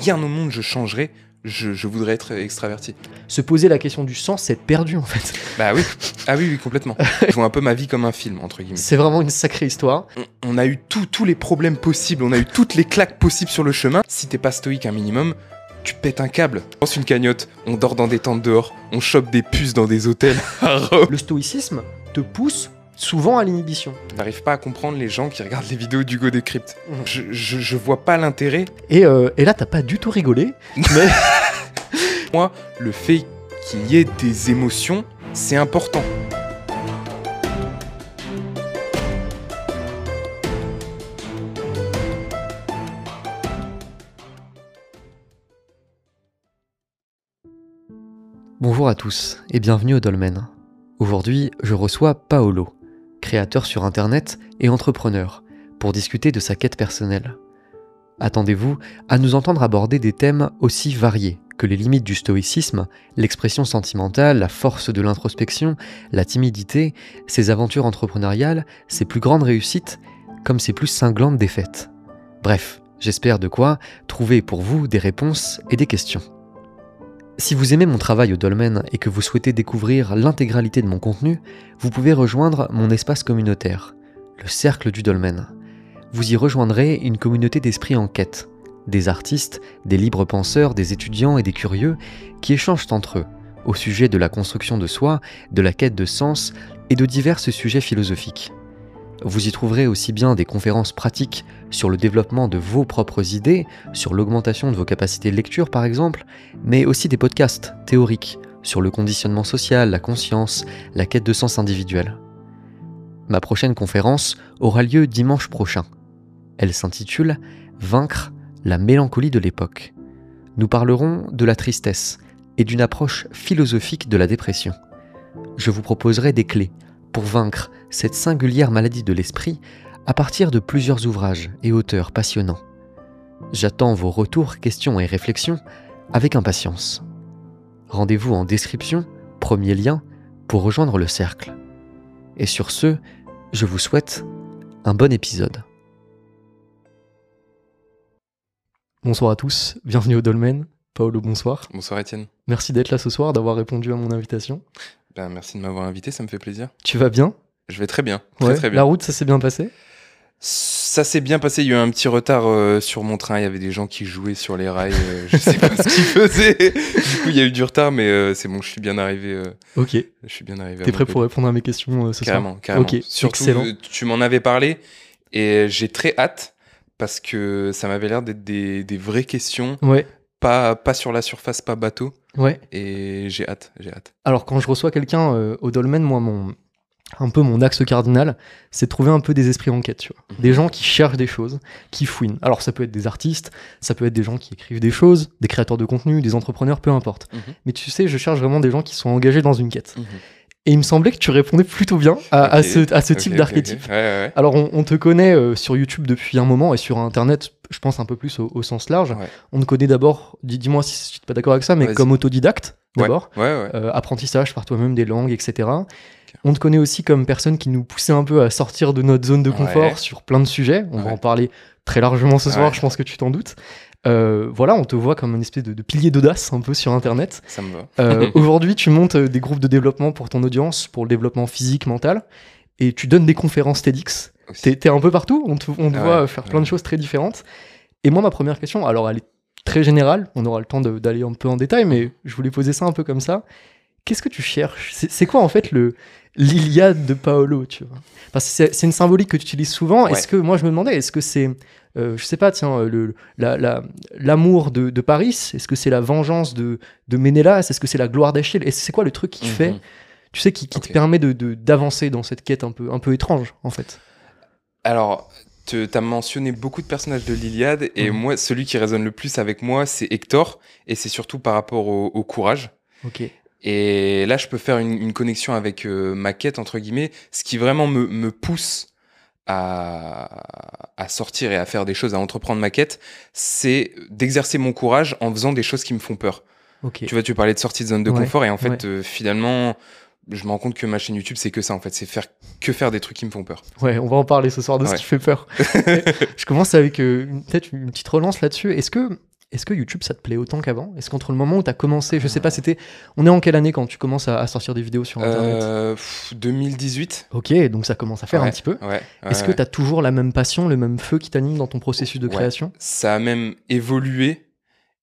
rien au monde je changerais. Je, je voudrais être extraverti. Se poser la question du sens, c'est être perdu en fait. Bah oui, ah oui, oui complètement. je vois un peu ma vie comme un film, entre guillemets. C'est vraiment une sacrée histoire. On, on a eu tout- tous les problèmes possibles, on a eu toutes les claques possibles sur le chemin. Si t'es pas stoïque un minimum, tu pètes un câble. On lance une cagnotte, on dort dans des tentes dehors, on chope des puces dans des hôtels à Rome. Le stoïcisme te pousse souvent à l'inhibition. J'arrive pas à comprendre les gens qui regardent les vidéos d'Hugo Décrypte. Je, je, je vois pas l'intérêt. Et, euh, et là, t'as pas du tout rigolé, mais Moi, le fait qu'il y ait des émotions, c'est important. Bonjour à tous et bienvenue au Dolmen. Aujourd'hui, je reçois Paolo, créateur sur internet et entrepreneur, pour discuter de sa quête personnelle. Attendez-vous à nous entendre aborder des thèmes aussi variés que les limites du stoïcisme, l'expression sentimentale, la force de l'introspection, la timidité, ses aventures entrepreneuriales, ses plus grandes réussites, comme ses plus cinglantes défaites. Bref, j'espère de quoi trouver pour vous des réponses et des questions. Si vous aimez mon travail au Dolmen et que vous souhaitez découvrir l'intégralité de mon contenu, vous pouvez rejoindre mon espace communautaire, le Cercle du Dolmen. Vous y rejoindrez une communauté d'esprits en quête, des artistes, des libres penseurs, des étudiants et des curieux qui échangent entre eux au sujet de la construction de soi, de la quête de sens et de divers sujets philosophiques. Vous y trouverez aussi bien des conférences pratiques sur le développement de vos propres idées, sur l'augmentation de vos capacités de lecture par exemple, mais aussi des podcasts théoriques sur le conditionnement social, la conscience, la quête de sens individuel. Ma prochaine conférence aura lieu dimanche prochain. Elle s'intitule Vaincre la mélancolie de l'époque. Nous parlerons de la tristesse et d'une approche philosophique de la dépression. Je vous proposerai des clés pour vaincre cette singulière maladie de l'esprit à partir de plusieurs ouvrages et auteurs passionnants. J'attends vos retours, questions et réflexions avec impatience. Rendez-vous en description, premier lien, pour rejoindre le cercle. Et sur ce, je vous souhaite un bon épisode. Bonsoir à tous, bienvenue au Dolmen. Paolo, bonsoir. Bonsoir Étienne. Merci d'être là ce soir, d'avoir répondu à mon invitation. Ben, merci de m'avoir invité, ça me fait plaisir. Tu vas bien? Je vais très bien, très Ouais, très La route, ça s'est bien passé? Ça s'est bien passé, il y a eu un petit retard euh, sur mon train, il y avait des gens qui jouaient sur les rails, euh, je sais pas ce qu'ils faisaient. Du coup, il y a eu du retard, mais euh, c'est bon, je suis bien arrivé. Ok. je suis bien arrivé. T'es prêt pour répondre à mes questions ce Carrément, soir? carrément. Ok, Surtout, excellent. tu m'en avais parlé et j'ai très hâte parce que ça m'avait l'air d'être des, des vraies questions, Ouais, pas, pas sur la surface, pas bateau. Ouais. Et j'ai hâte, j'ai hâte. Alors quand je reçois quelqu'un euh, au dolmen, moi mon un peu mon axe cardinal, c'est de trouver un peu des esprits en quête, tu vois. Mhm. Des gens qui cherchent des choses, qui fouinent. Alors ça peut être des artistes, ça peut être des gens qui écrivent des choses, des créateurs de contenu, des entrepreneurs, peu importe. Mhm. Mais tu sais, je cherche vraiment des gens qui sont engagés dans une quête. Mhm. Et il me semblait que tu répondais plutôt bien à, ce, à ce type d'archétype. Ouais, ouais. Alors, on, on te connaît euh, sur YouTube depuis un moment et sur Internet, je pense un peu plus au, au sens large. Ouais. On te connaît d'abord, dis- dis-moi si tu n'es pas d'accord avec ça, mais comme autodidacte, d'abord. Euh, apprentissage par toi-même des langues, etc. On te connaît aussi comme personne qui nous poussait un peu à sortir de notre zone de confort sur plein de sujets. On va en parler très largement ce soir, je pense que tu t'en doutes. Euh, voilà, on te voit comme une espèce de, de pilier d'audace un peu sur Internet. Ça me va. Euh, Aujourd'hui, tu montes euh, des groupes de développement pour ton audience, pour le développement physique, mental, et tu donnes des conférences TEDx. T'es t'es un peu partout, on te, on te Ah voit ouais, faire ouais. plein de choses très différentes. Et moi, ma première question, alors elle est très générale, on aura le temps d'aller un peu en détail, mais je voulais poser ça un peu comme ça. Qu'est-ce que tu cherches? C'est quoi en fait le l'Iliade de Paolo, tu vois? Parce que c'est c'est une symbolique que tu utilises souvent. Ouais. Est-ce que moi je me demandais, est-ce que c'est euh, je sais pas, tiens, le, la- la- l'amour de, de Paris, est-ce que c'est la vengeance de, de Ménélas, est-ce que c'est la gloire d'Achille, et c'est quoi le truc qui Mhm. fait, tu sais, qui, qui te permet de- d'avancer dans cette quête un peu, un peu étrange, en fait? Alors, tu as mentionné beaucoup de personnages de l'Iliade, et Mhm. moi, celui qui résonne le plus avec moi, c'est Hector, et c'est surtout par rapport au, au courage. Ok. Et là, je peux faire une, une connexion avec euh, ma quête, entre guillemets. Ce qui vraiment me, me pousse à, à sortir et à faire des choses, à entreprendre ma quête, c'est d'exercer mon courage en faisant des choses qui me font peur. Ok. Tu vois, tu parlais de sortie de zone de Ouais, confort, et en fait, ouais. euh, finalement, je me rends compte que ma chaîne YouTube, c'est que ça, en fait. C'est faire que faire des trucs qui me font peur. Ouais, on va en parler ce soir de ce Ouais. qui fait peur. je commence avec euh, peut-être une petite relance là-dessus. Est-ce que Est-ce que YouTube, ça te plaît autant qu'avant? Est-ce qu'entre le moment où tu as commencé, je sais pas, c'était. On est en quelle année quand tu commences à, à sortir des vidéos sur Internet? Euh, pff, 2018. Ok, donc ça commence à faire un petit peu. Ouais. Est-ce que tu as toujours la même passion, le même feu qui t'anime dans ton processus de création? Ça a même évolué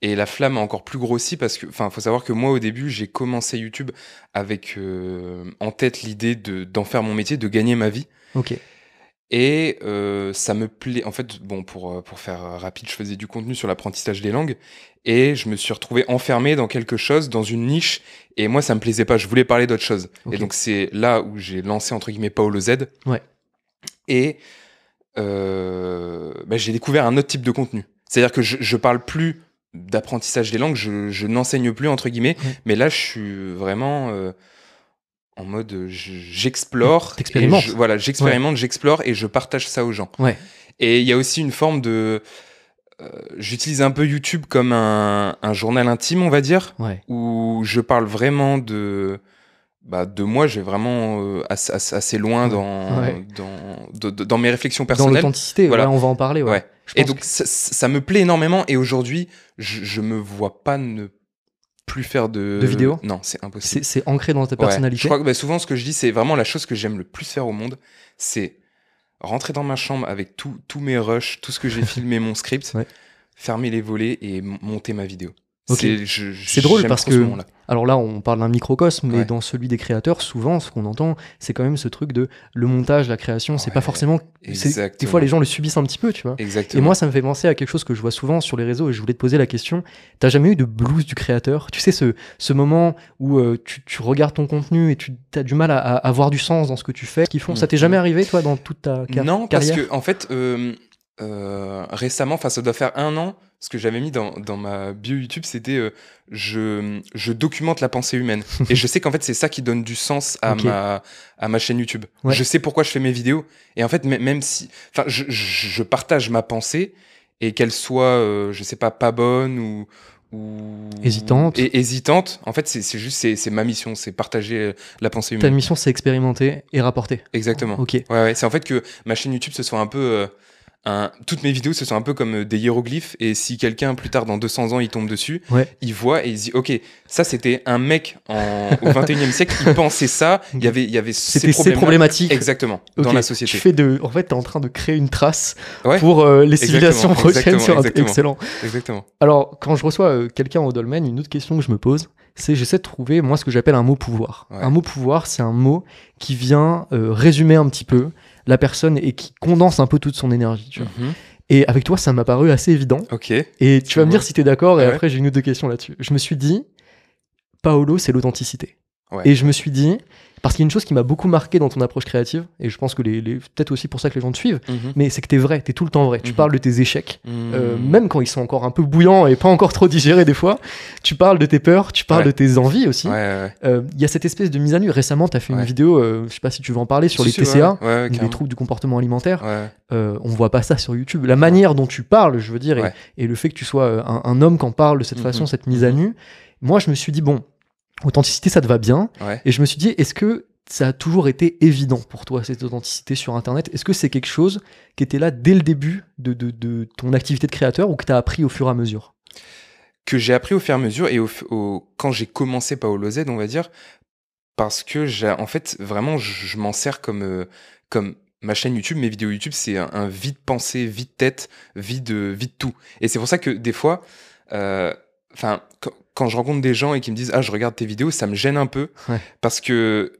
et la flamme a encore plus grossi parce que, enfin, faut savoir que moi au début j'ai commencé YouTube avec euh, en tête l'idée de d'en faire mon métier, de gagner ma vie. Ok. Et euh, ça me plaît. En fait, bon, pour, euh, pour faire euh, rapide, je faisais du contenu sur l'apprentissage des langues et je me suis retrouvé enfermé dans quelque chose, dans une niche. Et moi, ça me plaisait pas. Je voulais parler d'autre chose. Et donc, c'est là où j'ai lancé, entre guillemets, Paolo Z. Ouais. Et euh, bah, j'ai découvert un autre type de contenu. C'est-à-dire que je, je parle plus d'apprentissage des langues, je, je n'enseigne plus, entre guillemets. Ouais. Mais là, je suis vraiment. euh, en mode euh, je- j'explore T'expérimentes. je- voilà j'expérimente j'explore et je partage ça aux gens Ouais. et il y a aussi une forme de. euh, J'utilise un peu YouTube comme un, un journal intime, on va dire, Ouais. où je parle vraiment de. Bah, de moi, je vais vraiment euh, assez, loin dans, Ouais. dans, de- de- dans mes réflexions Dans personnelles. l'authenticité, Voilà. on va en parler. Ouais. Et donc, que- ça, ça me plaît énormément. Et aujourd'hui, je, je me vois pas ne plus faire de. De vidéos Non, c'est impossible. c'est ancré dans ta Ouais. personnalité. Je crois que bah, souvent, ce que je dis, c'est vraiment la chose que j'aime le plus faire au monde. C'est rentrer dans ma chambre avec tous mes rushs, tout ce que j'ai filmé, mon script, Ouais. fermer les volets et monter ma vidéo. C'est drôle parce ce que-. Alors là, on parle d'un microcosme, mais Ouais. dans celui des créateurs, souvent, ce qu'on entend, c'est quand même ce truc de le montage, la création, c'est pas Ouais, forcément. c'est- Des fois, les gens le subissent un petit peu, tu vois. Exactement. Et moi, ça me fait penser à quelque chose que je vois souvent sur les réseaux et je voulais te poser la question. T'as jamais eu de blues du créateur? Tu sais, ce, ce moment où euh, tu, tu regardes ton contenu et tu as du mal à, à avoir du sens dans ce que tu fais, ce qu'ils font. Ça t'est jamais arrivé, toi, dans toute ta car- non, parce carrière? que en fait, euh, euh, récemment, enfin, ça doit faire un an. Ce que j'avais mis dans, dans ma bio YouTube, c'était euh, je, je documente la pensée humaine. et je sais qu'en fait, c'est ça qui donne du sens à, ma, à ma chaîne YouTube. Ouais. Je sais pourquoi je fais mes vidéos. Et en fait, mê- même si. Enfin, je, je, partage ma pensée et qu'elle soit, euh, je sais pas, pas bonne ou. ou Hésitante. Et hésitante. En fait, c'est juste, c'est ma mission, c'est partager euh, la pensée Ta humaine. mission, c'est expérimenter et rapporter. Exactement. Ok. Ouais, ouais, c'est en fait que ma chaîne YouTube, ce soit un peu. euh, un- Toutes mes vidéos, ce sont un peu comme euh, des hiéroglyphes. Et si quelqu'un, plus tard, dans 200 ans, il tombe dessus, Ouais. il voit et il se dit Ok, ça, c'était un mec en, au 21e siècle, il pensait ça, il y avait, il y avait ces problématiques. Exactement, dans la Tu société. fais de. En fait, t'es en train de créer une trace Ouais. pour euh, les civilisations prochaines sur exactement, Excellent. Exactement. Alors, quand je reçois euh, quelqu'un au dolmen, une autre question que je me pose, c'est j'essaie de trouver, moi, ce que j'appelle un mot pouvoir. Ouais. Un mot pouvoir, c'est un mot qui vient euh, résumer un petit peu la personne et qui condense un peu toute son énergie. Tu vois. Mhm. Et avec toi, ça m'a paru assez évident. Ok. Et tu vas me dire si tu es d'accord, et Ouais. après, j'ai une ou deux questions là-dessus. Je me suis dit, Paolo, c'est l'authenticité. Ouais. Et je me suis dit, parce qu'il y a une chose qui m'a beaucoup marqué dans ton approche créative, et je pense que les, les- peut-être aussi pour ça que les gens te suivent, Mhm. mais c'est que t'es vrai, t'es tout le temps vrai. Tu Mhm. parles de tes échecs, euh, Mhm. même quand ils sont encore un peu bouillants et pas encore trop digérés des fois, tu parles de tes peurs, tu parles Ouais. de tes envies aussi. Ouais, ouais, Euh, Il y a cette espèce de mise à nu. Récemment, tu as fait une vidéo, euh, je sais pas si tu veux en parler, sur Si, les si, TCA, les troubles du comportement alimentaire. Euh, on voit pas ça sur YouTube. La manière dont tu parles, je veux dire, et- le fait que tu sois un, un homme qui en parle de cette façon, cette mise à nu, moi je me suis dit, bon, authenticité, ça te va bien. Ouais. Et je me suis dit, est-ce que ça a toujours été évident pour toi, cette authenticité sur Internet? Est-ce que c'est quelque chose qui était là dès le début de, de- de ton activité de créateur ou que tu as appris au fur et à mesure? Que j'ai appris au fur et à mesure et au, au- quand j'ai commencé Paolo Z, on va dire, parce que j'ai, en fait, vraiment, je, je m'en sers comme, euh, comme ma chaîne YouTube, mes vidéos YouTube, c'est un, un vide pensée, vide tête, vide, tout. Et c'est pour ça que des fois, euh, enfin, quand, quand je rencontre des gens et qui me disent ah je regarde tes vidéos, ça me gêne un peu Ouais. parce que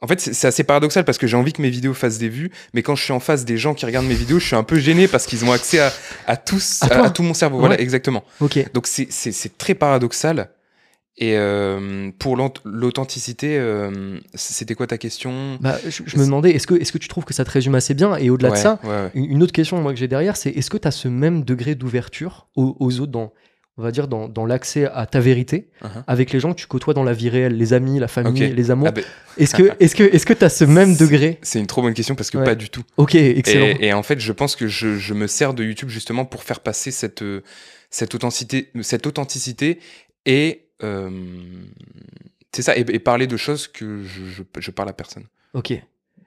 en fait, c'est assez paradoxal parce que j'ai envie que mes vidéos fassent des vues, mais quand je suis en face des gens qui regardent mes vidéos, je suis un peu gêné parce qu'ils ont accès à, à tous, À tout mon cerveau. Voilà, exactement. Ok. Donc c'est- très paradoxal. Et euh, pour l'aut- l'authenticité, euh, c'était quoi ta question? Bah, je, je me demandais, est-ce que, est que tu trouves que ça te résume assez bien? Et au-delà de ça, ouais, ouais. une une autre question moi, que j'ai derrière, c'est est-ce que tu as ce même degré d'ouverture aux, aux autres dans, on va dire, dans, dans l'accès à ta vérité Uh-huh. avec les gens que tu côtoies dans la vie réelle, les amis, la famille, les amours Ah ben, Est-ce que est-ce que est-ce que tu as ce même degré? C'est une trop bonne question parce que Ouais. pas du tout. Ok, excellent. Et, et en fait, je pense que je, je me sers de YouTube justement pour faire passer cette, cette, authenticité, cette authenticité et euh, c'est ça, et, et parler de choses que je, je, je parle à personne. Ok.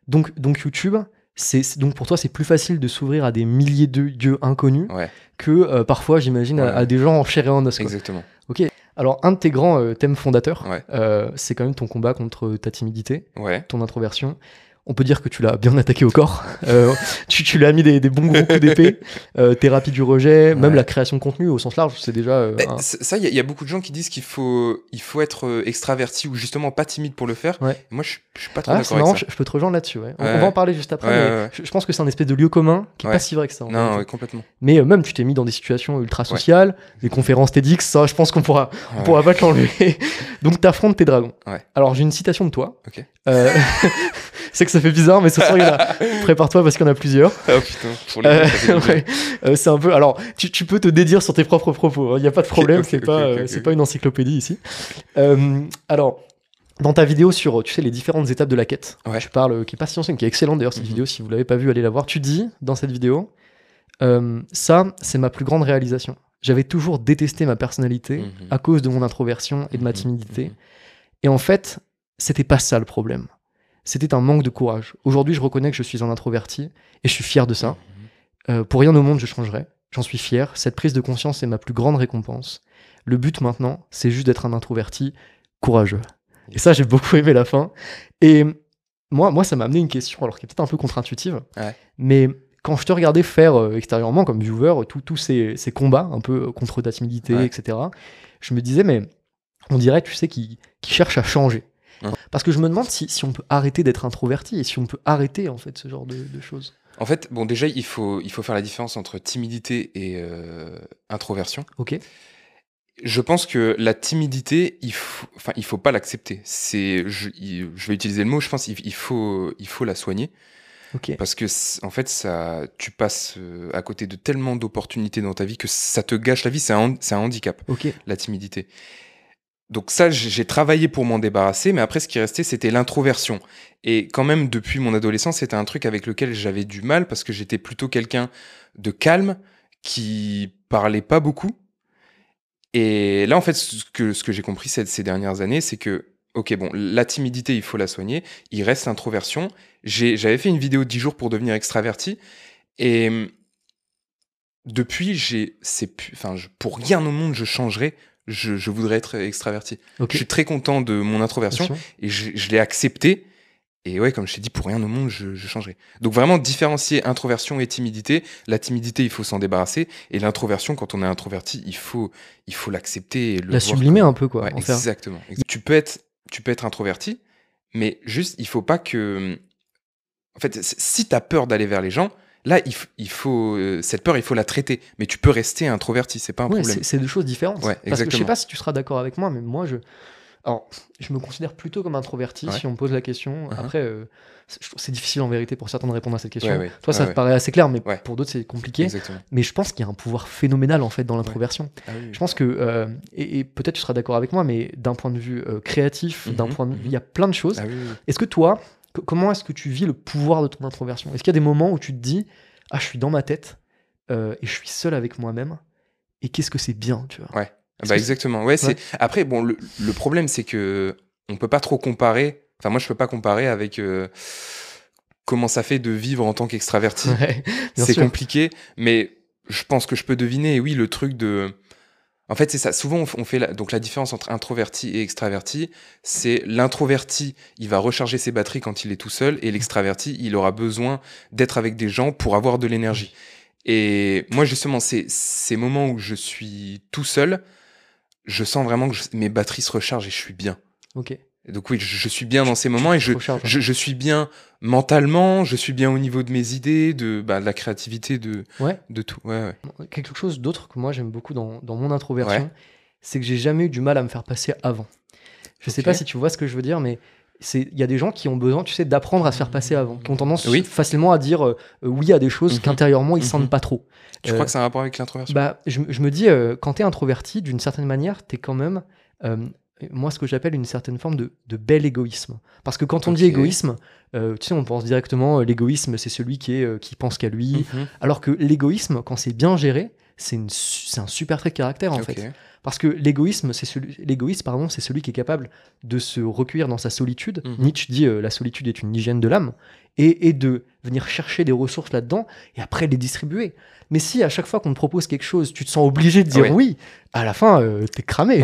Donc donc YouTube, c'est donc pour toi, c'est plus facile de s'ouvrir à des milliers de dieux inconnus Ouais, que euh, parfois, j'imagine, à- Ouais. à, des gens en chair et en os. quoi. exactement. Alors, un de tes grands euh, thèmes fondateurs, Ouais. euh, c'est quand même ton combat contre ta timidité, ton introversion. On peut dire que tu l'as bien attaqué au corps. Euh, tu, tu lui as mis des, des bons gros coups d'épée. Euh, thérapie du rejet, même Ouais. la création de contenu au sens large, c'est déjà. euh, Ben, un- c- ça, il y, a- il y a beaucoup de gens qui disent qu'il faut, il faut être extraverti ou justement pas timide pour le faire. Ouais. Moi, je, je suis pas trop Ah, c'est d'accord marrant, avec je, ça. je peux te rejoindre là-dessus. ouais. On, Ouais, on va en parler juste après. Ouais, mais ouais, ouais. Je, je pense que c'est un espèce de lieu commun qui est Ouais. pas si vrai que ça. en Non, complètement. Mais euh, même, tu t'es mis dans des situations ultra sociales, des conférences TEDx, ça, je pense qu'on pourra, on Ouais. pourra pas te l'enlever. Donc, t'affrontes tes dragons. Ouais. Alors, j'ai une citation de toi. Ok. C'est que ça fait bizarre, mais ce soir, il y en a- prépare-toi parce qu'il y en a plusieurs. Oh putain, pour les Euh, ouais. Euh, c'est un peu. Alors, tu, tu peux te dédire sur tes propres propos. Il n'y a pas de problème. ok, c'est ok, pas, ok, euh, ok, c'est ok. pas une encyclopédie ici. Euh, alors, dans ta vidéo sur, tu sais, les différentes étapes de la quête, Ouais. tu parles, euh, qui est pas si ancienne, qui est excellente d'ailleurs cette Mhm. vidéo. Si vous l'avez pas vue, allez la voir. Tu dis dans cette vidéo, ça, c'est ma plus grande réalisation. J'avais toujours détesté ma personnalité Mhm. à cause de mon introversion et de ma timidité. mhm. Et en fait, c'était pas ça le problème. C'était un manque de courage. Aujourd'hui, je reconnais que je suis un introverti et je suis fier de ça. Mhm. Euh, pour rien au monde, je changerai. J'en suis fier. Cette prise de conscience est ma plus grande récompense. Le but maintenant, c'est juste d'être un introverti courageux. Et ça, j'ai beaucoup aimé la fin. Et moi, moi ça m'a amené une question, alors qui est peut-être un peu contre-intuitive. Ouais. Mais quand je te regardais faire euh, extérieurement, comme viewer, tous ces, ces combats un peu euh, contre ta timidité, Ouais. etc., je me disais, mais on dirait, tu sais, qu'ils qu'ils cherchent à changer. Hein. Parce que je me demande si, si on peut arrêter d'être introverti et si on peut arrêter, en fait, ce genre de, de choses. En fait, bon, déjà, il faut, il faut faire la différence entre timidité et euh, introversion. Ok Je pense que la timidité, il faut, enfin, il faut pas l'accepter. C'est, je, je vais utiliser le mot. Je pense qu'il il faut, il faut la soigner Ok. parce que en fait, ça, tu passes euh, à côté de tellement d'opportunités dans ta vie que ça te gâche la vie. C'est un, c'est un handicap, Ok. la timidité. Donc ça, j'ai travaillé pour m'en débarrasser, mais après, ce qui restait, c'était l'introversion. Et quand même, depuis mon adolescence, c'était un truc avec lequel j'avais du mal parce que j'étais plutôt quelqu'un de calme, qui parlait pas beaucoup. Et là, en fait, ce que, j'ai compris ces, ces dernières années, c'est que, ok, bon, la timidité, il faut la soigner. Il reste l'introversion. J'avais fait une vidéo de 10 jours pour devenir extraverti. Et hum, depuis, j'ai, enfin, pour rien au monde, je changerais. Je, je voudrais être extraverti. Je suis très content de mon introversion Attention. et je, je l'ai accepté. Et ouais, comme je t'ai dit, pour rien au monde, je, je changerai. Donc vraiment différencier introversion et timidité. La timidité, il faut s'en débarrasser. Et l'introversion, quand on est introverti, il faut il faut l'accepter et le La sublimer comme- un peu, quoi. Ouais, en faire. exactement. Tu peux être tu peux être introverti, mais juste il faut pas que en fait si tu as peur d'aller vers les gens, là il, faut euh, cette peur, il faut la traiter. Mais tu peux rester introverti, c'est pas un Ouais, problème. c'est deux choses différentes. Ouais, Parce que je sais pas si tu seras d'accord avec moi, mais moi, je. Alors, je me considère plutôt comme introverti Ouais. si on me pose la question. Uh-huh. Après, euh, c'est difficile en vérité pour certains de répondre à cette question. Ouais, ouais. Toi, ça te paraît assez clair, mais pour d'autres, c'est compliqué. Exactement. Mais je pense qu'il y a un pouvoir phénoménal en fait dans l'introversion. Ah oui, oui. Je pense que, euh, et, et peut-être tu seras d'accord avec moi, mais d'un point de vue euh, créatif, d'un Mhm, point de vue, mhm. il y a plein de choses. Ah oui. Est-ce que toi, comment est-ce que tu vis le pouvoir de ton introversion? Est-ce qu'il y a des moments où tu te dis, ah, je suis dans ma tête euh, et je suis seul avec moi-même et qu'est-ce que c'est bien, tu vois? Ouais. Bah exactement. Ouais, c'est après bon le, le problème c'est que on peut pas trop comparer. Enfin moi je peux pas comparer avec euh, comment ça fait de vivre en tant qu'extraverti. Ouais, c'est compliqué, mais je pense que je peux deviner. Oui, le truc de en fait, c'est ça. Souvent, on fait la, donc la différence entre introverti et extraverti. C'est l'introverti, il va recharger ses batteries quand il est tout seul, et l'extraverti, il aura besoin d'être avec des gens pour avoir de l'énergie. Et moi, justement, c'est ces moments où je suis tout seul, je sens vraiment que mes batteries se rechargent et je suis bien. Ok. Et donc oui, je, je suis bien dans ces moments et je, je, je suis bien mentalement, je suis bien au niveau de mes idées, de, bah, de la créativité, de, Ouais. de tout. Ouais, ouais. Quelque chose d'autre que moi j'aime beaucoup dans, dans mon introversion, c'est que j'ai jamais eu du mal à me faire passer avant. Je sais Ok. pas si tu vois ce que je veux dire, mais c'est il y a des gens qui ont besoin, tu sais, d'apprendre à se faire passer avant, qui ont tendance Oui. facilement à dire euh, euh, oui à des choses Mhm. qu'intérieurement ils Mhm. sentent pas trop. Tu Euh, crois que ça a un rapport avec l'introversion? Bah, je, me- je me dis, euh, quand tu es introverti, d'une certaine manière, tu es quand même, euh, moi, ce que j'appelle une certaine forme de, de bel égoïsme. Parce que quand on dit égoïsme, euh, tu sais, on pense directement, euh, l'égoïsme, c'est celui qui, est, euh, qui pense qu'à lui. Mhm. Alors que l'égoïsme, quand c'est bien géré, c'est une su- c'est un super trait de caractère, en fait. Parce que l'égoïsme, c'est celui, l'égoïste, pardon, c'est celui qui est capable de se recueillir dans sa solitude. Mhm. Nietzsche dit euh, la solitude est une hygiène de l'âme et, et de venir chercher des ressources là-dedans et après les distribuer. Mais si à chaque fois qu'on te propose quelque chose, tu te sens obligé de dire oui, à la fin, euh, t'es cramé.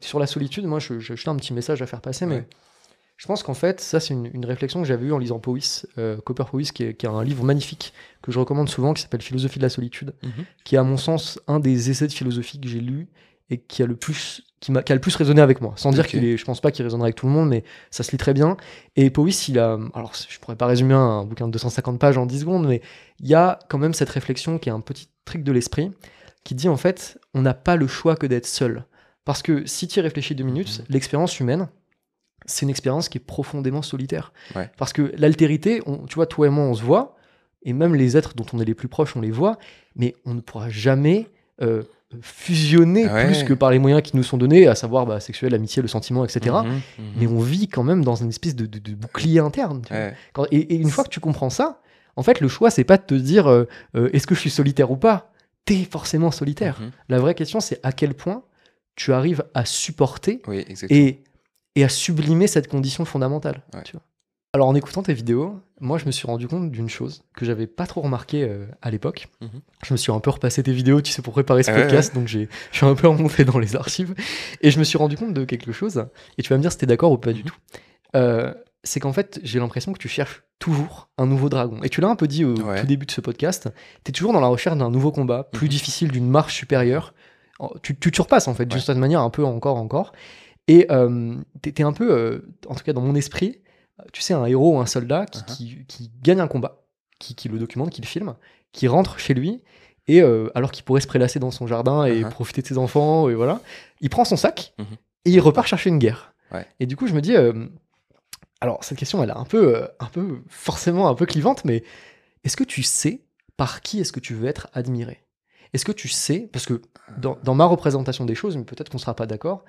Sur la solitude, moi, je, je, je un petit message à faire passer, mais je pense qu'en fait, ça, c'est une, une réflexion que j'avais eue en lisant Powys, euh, Copper Powys, qui, est- qui un livre magnifique que je recommande souvent, qui s'appelle Philosophie de la solitude, Mhm. qui est, à mon sens, un des essais de philosophie que j'ai lu et qui a le plus qui m'a qui a le plus résonné avec moi. Sans dire qu'il est je pense pas qu'il résonnera avec tout le monde mais ça se lit très bien. Et Powys il a alors je pourrais pas résumer un bouquin de 250 pages en 10 secondes mais il y a quand même cette réflexion qui est un petit trick de l'esprit qui dit en fait on n'a pas le choix que d'être seul. Parce que si tu y réfléchis deux minutes Mhm. l'expérience humaine c'est une expérience qui est profondément solitaire. Ouais. parce que l'altérité on- tu vois toi et moi on se voit et même les êtres dont on est les plus proches on les voit mais on ne pourra jamais euh, fusionner Ouais. plus que par les moyens qui nous sont donnés, à savoir bah, sexuel, l'amitié, le sentiment, etc. Mhm, mhm. Mais on vit quand même dans une espèce de, de- de bouclier interne. tu vois. Ouais. Quand- et, et une fois que tu comprends ça, en fait, le choix, c'est pas de te dire euh, euh, est-ce que je suis solitaire ou pas? T'es forcément solitaire. Mhm. La vraie question, c'est à quel point tu arrives à supporter Oui, et, et à sublimer cette condition fondamentale. Ouais. tu vois. Alors en écoutant tes vidéos, moi je me suis rendu compte d'une chose que j'avais pas trop remarqué euh, à l'époque. Mhm. Je me suis un peu repassé tes vidéos, tu sais, pour préparer ce Ah ouais, podcast, donc j'ai, je suis un peu remonté dans les archives et je me suis rendu compte de quelque chose. Et tu vas me dire si t'es d'accord ou pas du Mhm. tout. Euh, c'est qu'en fait, j'ai l'impression que tu cherches toujours un nouveau dragon. Et tu l'as un peu dit au Ouais. tout début de ce podcast. Tu es toujours dans la recherche d'un nouveau combat, plus Mhm. difficile, d'une marche supérieure. Tu, tu te surpasses en fait, d'une certaine manière, un peu encore, encore. Et euh, tu es un peu, euh, en tout cas dans mon esprit, tu sais, un héros ou un soldat qui, Uh-huh. qui- qui gagne un combat, qui, qui le documente, qui le filme, qui rentre chez lui. Et euh, alors qu'il pourrait se prélasser dans son jardin et Uh-huh. profiter de ses enfants, et voilà, il prend son sac Mhm. et il repart chercher une guerre. Ouais. Et du coup, je me dis, euh, alors cette question, elle est un peu, euh, un peu, forcément un peu clivante, mais est-ce que tu sais par qui est-ce que tu veux être admiré? Est-ce que tu sais, parce que dans, dans ma représentation des choses, mais peut-être qu'on ne sera pas d'accord,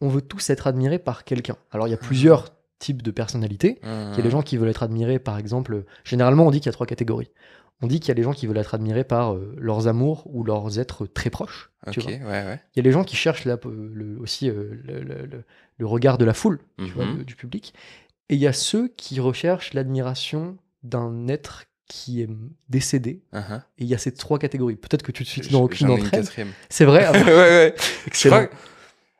on veut tous être admirés par quelqu'un. Alors il y a plusieurs types de personnalités. Il y a des gens qui veulent être admirés, par exemple, généralement on dit qu'il y a trois catégories. On dit qu'il y a des gens qui veulent être admirés par euh, leurs amours ou leurs êtres très proches. tu Ok, vois. ouais, ouais. Il y a les gens qui cherchent la- le- aussi euh, le, le- le- le regard de la foule, tu vois, de- du public. Et il y a ceux qui recherchent l'admiration d'un être qui est décédé. Uh-huh. Et il y a ces trois catégories. Peut-être que tu te situes dans aucune d'entre elles. C'est vrai ah ouais, ouais. Je, crois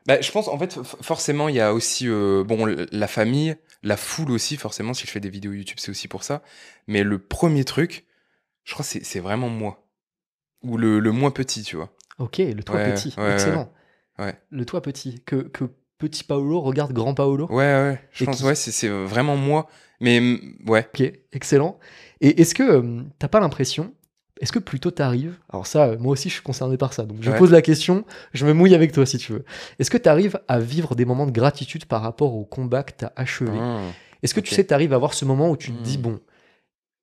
bah, je pense, en fait, forcément, il y a aussi euh, bon, la famille, la foule aussi, forcément, si je fais des vidéos YouTube, c'est aussi pour ça. Mais le premier truc, je crois, c'est c'est vraiment moi. Ou le, le moins petit, tu vois. Ok, le Ouais, petit. ouais, Excellent. ouais. Le toit petit. Que, que petit Paolo regarde grand Paolo. Ouais, ouais. Je pense, qui- ouais, c'est c'est vraiment moi. Mais ouais. Ok, excellent. Et est-ce que euh, t'as pas l'impression, est-ce que plutôt t'arrives, alors ça, euh, moi aussi je suis concerné par ça, donc je Ouais. pose la question, je me mouille avec toi si tu veux. Est-ce que t'arrives à vivre des moments de gratitude par rapport au combat que t'as achevé? Ah. Est-ce que tu sais, t'arrives à avoir ce moment où tu te dis, Hmm. bon,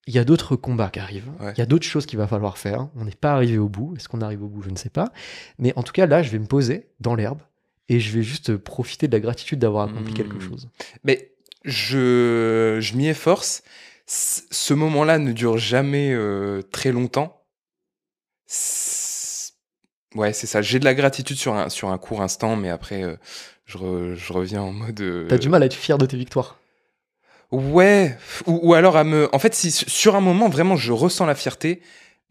il y a d'autres combats qui arrivent, il Ouais. y a d'autres choses qu'il va falloir faire, on n'est pas arrivé au bout, est-ce qu'on arrive au bout, je ne sais pas, mais en tout cas là, je vais me poser dans l'herbe et je vais juste profiter de la gratitude d'avoir accompli Hmm. quelque chose. Mais je, je m'y efforce. Ce moment-là ne dure jamais euh, très longtemps. Ouais, c'est ça. J'ai de la gratitude sur un, sur un court instant, mais après, euh, je, re- je reviens en mode. euh, T'as du mal à être fier de tes victoires. Ouais. Ou, ou alors à me. En fait, si sur un moment, vraiment, je ressens la fierté,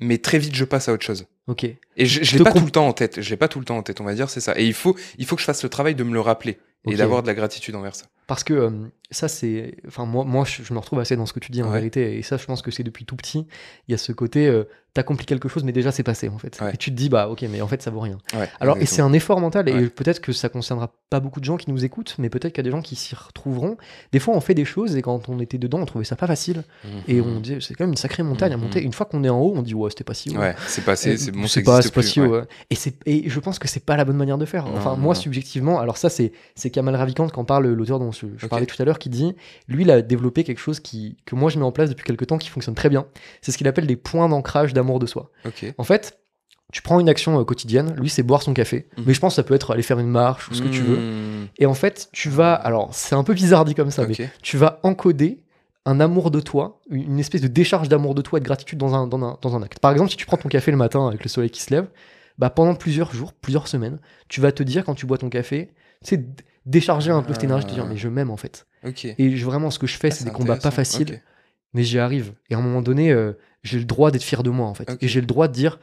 mais très vite, je passe à autre chose. Ok. Et je, je l'ai pas tout le temps en tête. Je l'ai pas tout le temps en tête, on va dire, c'est ça. Et il faut, il faut que je fasse le travail de me le rappeler et d'avoir de la gratitude envers ça. Parce que euh, ça, c'est. Enfin, moi, moi je, je me retrouve assez dans ce que tu dis en Ouais. vérité. Et ça, je pense que c'est depuis tout petit. Il y a ce côté, euh, t'accomplis quelque chose, mais déjà, c'est passé, en fait. Ouais. Et tu te dis, bah, ok, mais en fait, ça vaut rien. Ouais, Alors, et c'est un effort mental. Et Ouais. peut-être que ça concernera pas beaucoup de gens qui nous écoutent, mais peut-être qu'il y a des gens qui s'y retrouveront. Des fois, on fait des choses et quand on était dedans, on trouvait ça pas facile. Et on dit, c'est quand même une sacrée montagne à Mhm. monter. Une fois qu'on est en haut, on dit, ouais, c'était pas si haut. Ouais, c'est pas, c'est, bon, c'est pas, pas si haut. Et, c'est, et je pense que c'est pas la bonne manière de faire. Enfin, Non, moi, non. subjectivement, alors ça, c'est, c'est Kamal Ravikant qui en parle, l'auteur dont je, parlais tout à l'heure, qui dit lui, il a développé quelque chose qui, que moi, je mets en place depuis quelques temps qui fonctionne très bien. C'est ce qu'il appelle des points d'ancrage d'amour de soi. En fait, tu prends une action euh, quotidienne, lui, c'est boire son café. Mhm. Mais je pense que ça peut être aller faire une marche ou ce que tu veux. Mmh, Et en fait, tu vas. Alors, c'est un peu bizarre dit comme ça, mais tu vas encoder un amour de toi, une espèce de décharge d'amour de toi et de gratitude dans un, dans, un, dans un acte. Par exemple, si tu prends ton café le matin avec le soleil qui se lève, bah, pendant plusieurs jours, plusieurs semaines, tu vas te dire quand tu bois ton café, d- décharger un peu cette énergie, te dire Ah. mais je m'aime en fait. Et je- vraiment, ce que je fais, Ah, c'est des combats pas faciles. Mais j'y arrive. Et à un moment donné, euh, j'ai le droit d'être fier de moi en fait. Et j'ai le droit de dire,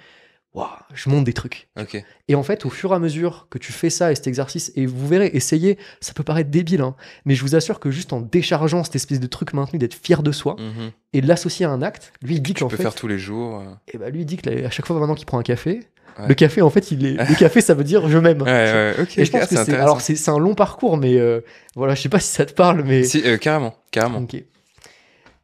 waouh, je monte des trucs. Et en fait, au fur et à mesure que tu fais ça et cet exercice, et vous verrez, essayez, ça peut paraître débile, hein, mais je vous assure que juste en déchargeant cette espèce de truc maintenu d'être fier de soi Mhm. et de l'associer à un acte, lui il dit Tu qu'en peux fait, faire tous les jours. euh. et bah, lui il dit que là, à chaque fois maintenant qu'il prend un café, Ouais. le café en fait, il est, le café ça veut dire je m'aime. Ouais, ouais, ok. Et je pense que c'est, alors c'est, c'est un long parcours, mais euh, voilà, je sais pas si ça te parle, mais Si, euh, carrément, carrément. ok.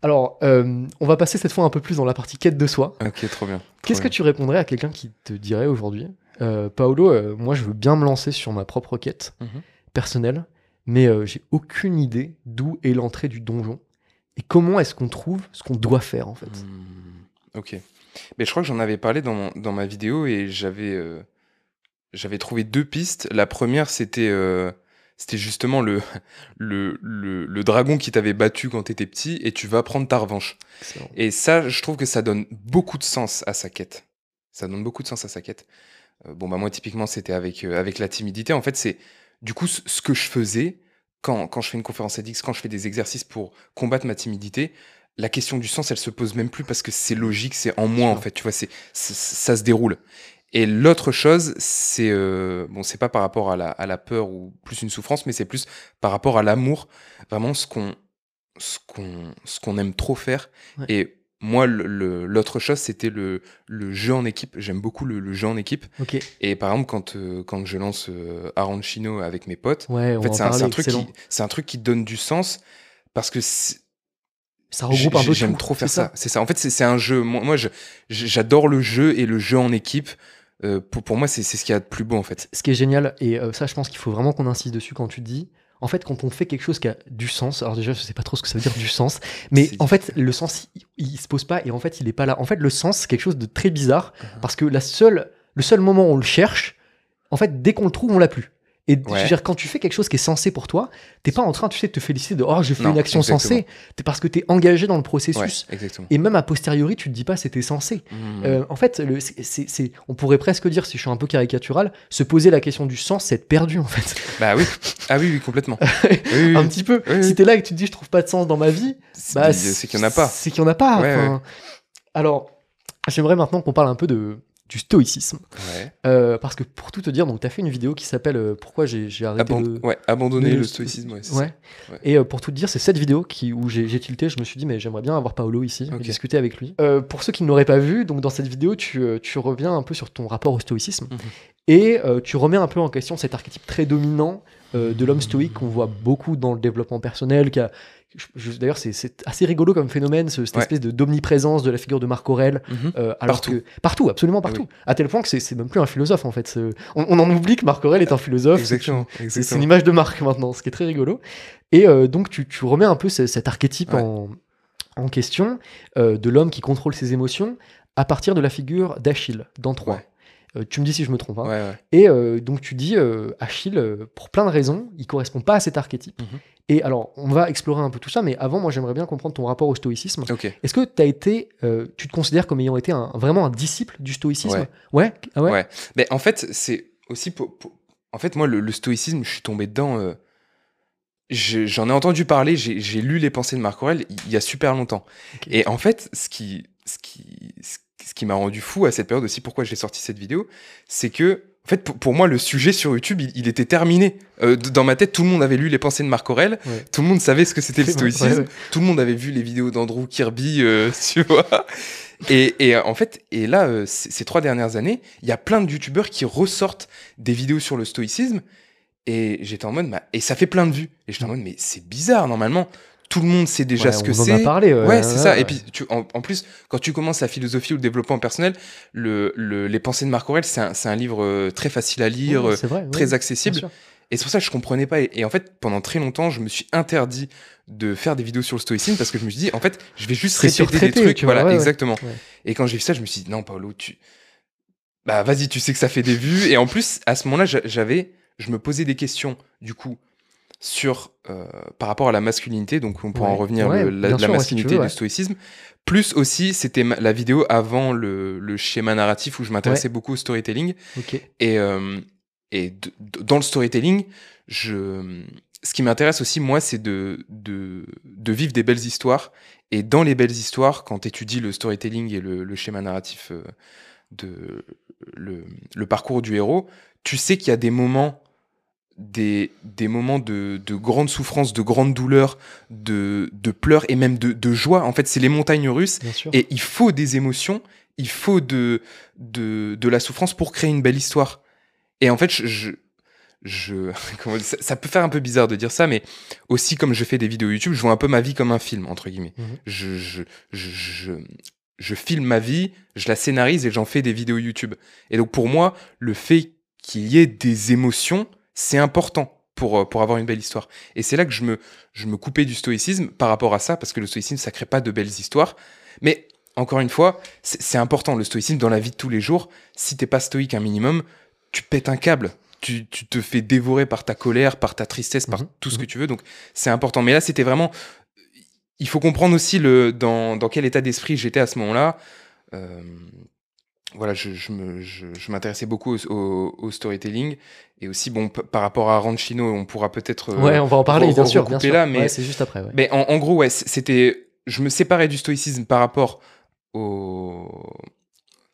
Alors, euh, on va passer cette fois un peu plus dans la partie quête de soi. Ok, trop bien. Qu'est-ce que tu répondrais à quelqu'un qui te dirait aujourd'hui euh, Paolo, euh, moi je veux bien me lancer sur ma propre quête Mhm. personnelle, mais j'ai aucune idée d'où est l'entrée du donjon et comment est-ce qu'on trouve ce qu'on doit faire en fait. Hmm, Ok. Mais je crois que j'en avais parlé dans, mon- dans ma vidéo et j'avais j'avais trouvé deux pistes. La première, c'était c'était justement le, le, le, le dragon qui t'avait battu quand t'étais petit et tu vas prendre ta revanche. Excellent. Et ça, je trouve que ça donne beaucoup de sens à sa quête. Ça donne beaucoup de sens à sa quête. Euh, bon, bah moi, typiquement, c'était avec, euh, avec la timidité. En fait, c'est du coup ce que je faisais quand, quand je fais une conférence TEDx, quand je fais des exercices pour combattre ma timidité. La question du sens, elle se pose même plus parce que c'est logique, c'est en moi, en fait. Tu vois, c'est- ça se déroule. Et l'autre chose, c'est euh, bon, c'est pas par rapport à la, à la peur ou plus une souffrance, mais c'est plus par rapport à l'amour. Vraiment, ce qu'on, ce qu'on, ce qu'on aime trop faire. Ouais. Et moi, l'autre chose, c'était le, le jeu en équipe. J'aime beaucoup le, le jeu en équipe. Ok, Et par exemple, quand, euh, quand je lance euh, Arancino avec mes potes, ouais, en fait, c'est un, truc qui, c'est un truc qui donne du sens parce que Ça regroupe un peu j'aime trop faire ça. C'est ça. En fait, c'est un jeu. Moi, moi, je- j'adore le jeu et le jeu en équipe. Euh, pour, pour moi, c'est ce qu'il y a de plus beau en fait. Ce qui est génial, et euh, ça je pense qu'il faut vraiment qu'on insiste dessus quand tu dis, en fait quand on fait quelque chose qui a du sens, alors déjà je sais pas trop ce que ça veut dire du sens, mais en fait le sens il, il se pose pas et en fait il est pas là. En fait le sens c'est quelque chose de très bizarre Uh-huh. parce que la seule, le seul moment où on le cherche, en fait dès qu'on le trouve on l'a plus. Et je veux Ouais. dire, quand tu fais quelque chose qui est censé pour toi, t'es pas en train, tu sais, de te féliciter de oh j'ai fait Non, une action exactement. sensée, t'es parce que t'es engagé dans le Ouais, processus. Et même a posteriori, tu te dis pas c'était censé. Mmh. Euh, en fait, le- c'est- c'est- c'est- on pourrait presque dire, si je suis un peu caricatural, se poser la question du sens, c'est être perdu en fait. Bah oui. Ah oui, oui, complètement. Oui, oui, un petit peu. Si t'es là et que tu te dis je trouve pas de sens dans ma vie, C'est bah, c'est qu'il y en a pas. C'est qu'il y en a pas. Ouais. Alors, j'aimerais maintenant qu'on parle un peu de, du stoïcisme. Ouais. Euh, parce que pour tout te dire, donc tu as fait une vidéo qui s'appelle euh, Pourquoi j'ai arrêté Aband- le. ouais, abandonner le- le stoïcisme. Ouais, ça. Et euh, pour tout te dire, c'est cette vidéo qui, où j'ai tilté. Je me suis dit, mais j'aimerais bien avoir Paolo ici et discuter avec lui. Euh, pour ceux qui ne l'auraient pas vu, donc dans cette vidéo, tu, tu reviens un peu sur ton rapport au stoïcisme Mhm. et tu remets un peu en question cet archétype très dominant de l'homme stoïque qu'on voit beaucoup dans le développement personnel. qui a- D'ailleurs, c'est- assez rigolo comme phénomène, ce- cette Ouais. espèce d'omniprésence de la figure de Marc Aurèle. Mhm. euh, alors Partout. que- partout, absolument Ah partout. À tel point que c'est même plus un philosophe en fait. On, on en oublie que Marc Aurèle est un philosophe. Exactement. C'est une image de marque maintenant, ce qui est très rigolo. Et euh, donc tu, tu remets un peu ce- cet archétype Ouais. en, en question euh, de l'homme qui contrôle ses émotions à partir de la figure d'Achille dans Troie. Ouais. Euh, tu me dis si je me trompe. hein. Ouais, ouais. Et euh, donc tu dis euh, Achille, pour plein de raisons, il correspond pas à cet archétype. Mhm. Et alors, on va explorer un peu tout ça, mais avant, moi j'aimerais bien comprendre ton rapport au stoïcisme. Est-ce que tu as été, tu te considères comme ayant été un, vraiment un disciple du stoïcisme? Ouais. Ouais, ah ouais? Mais en fait, c'est aussi pour, pour- En fait, moi, le, le stoïcisme, je suis tombé dedans. je- J'en ai entendu parler, j'ai lu les pensées de Marc Aurèle il y a super longtemps. Et en fait, ce qui, ce qui, qui m'a rendu fou à cette période aussi, pourquoi j'ai sorti cette vidéo, c'est que, en fait, pour, pour moi, le sujet sur YouTube, il, il était terminé. Euh, dans ma tête, tout le monde avait lu les pensées de Marc Ouais. tout le monde savait ce que c'était le stoïcisme, tout le monde avait vu les vidéos d'Andrew Kirby, euh, tu vois. Et, et, euh, en fait, et là, euh, ces ces trois dernières années, il y a plein de youtubeurs qui ressortent des vidéos sur le stoïcisme. Et j'étais en mode, bah, et ça fait plein de vues. Et j'étais en mode, mais c'est bizarre, normalement. Tout le monde sait déjà Ouais, ce que on en c'est. a parlé. Ouais, c'est ça. Et puis, tu, en, en plus, quand tu commences la philosophie ou le développement personnel, le, le- les pensées de Marc Aurèle, c'est un, c'est un livre euh, très facile à lire, euh, c'est vrai, très accessible. Et c'est pour ça que je comprenais pas. Et, et en fait, pendant très longtemps, je me suis interdit de faire des vidéos sur le stoïcisme parce que je me suis dit, en fait, je vais juste C'est répéter des trucs. vois, Voilà, exactement. Et quand j'ai vu ça, je me suis dit, non, Paolo, tu. Bah, vas-y, tu sais que ça fait des vues. Et en plus, à ce moment-là, j'a- j'avais. Je me posais des questions, du coup, sur euh, par rapport à la masculinité, donc on pourra en revenir Ouais, le- la, bien la sûr, ouais, si tu masculinité veux, et ouais. le stoïcisme. Plus aussi, c'était la vidéo avant le, le schéma narratif où je m'intéressais beaucoup au storytelling. Ok. Et, euh, et de- de- dans le storytelling, je, ce qui m'intéresse aussi, moi, c'est de, de, de vivre des belles histoires. Et dans les belles histoires, quand tu étudies le storytelling et le, le schéma narratif euh, de le, le parcours du héros, tu sais qu'il y a des moments, des, des moments de, de grande souffrance, de grande douleur, de, de pleurs et même de, de joie. En fait, c'est les montagnes russes. Et il faut des émotions, il faut de, de, de la souffrance pour créer une belle histoire. Et en fait, je, je, ça, ça peut faire un peu bizarre de dire ça, mais aussi comme je fais des vidéos YouTube, je vois un peu ma vie comme un film, entre guillemets. Mhm. Je, je, je, je, je filme ma vie, je la scénarise et j'en fais des vidéos YouTube. Et donc pour moi, le fait qu'il y ait des émotions, c'est important pour, euh, pour avoir une belle histoire. Et c'est là que je me, je me coupais du stoïcisme par rapport à ça, parce que le stoïcisme, ça crée pas de belles histoires. Mais encore une fois, c'est important le stoïcisme dans la vie de tous les jours. Si t'es pas stoïque un minimum, tu pètes un câble. Tu, tu te fais dévorer par ta colère, par ta tristesse, par Mhm, tout ce mhm. que tu veux. Donc c'est important. Mais là, c'était vraiment. Il faut comprendre aussi le, dans, dans quel état d'esprit j'étais à ce moment-là. Euh, voilà, je, je me- je- je m'intéressais beaucoup au, au- au storytelling. Et aussi, bon, par rapport à Ranchino, on pourra peut-être. euh, ouais, on va en parler, bien sûr. Bien sûr. là, mais- Ouais, c'est juste après. Ouais. mais en, en gros, ouais, c'était. Je me séparais du stoïcisme par rapport au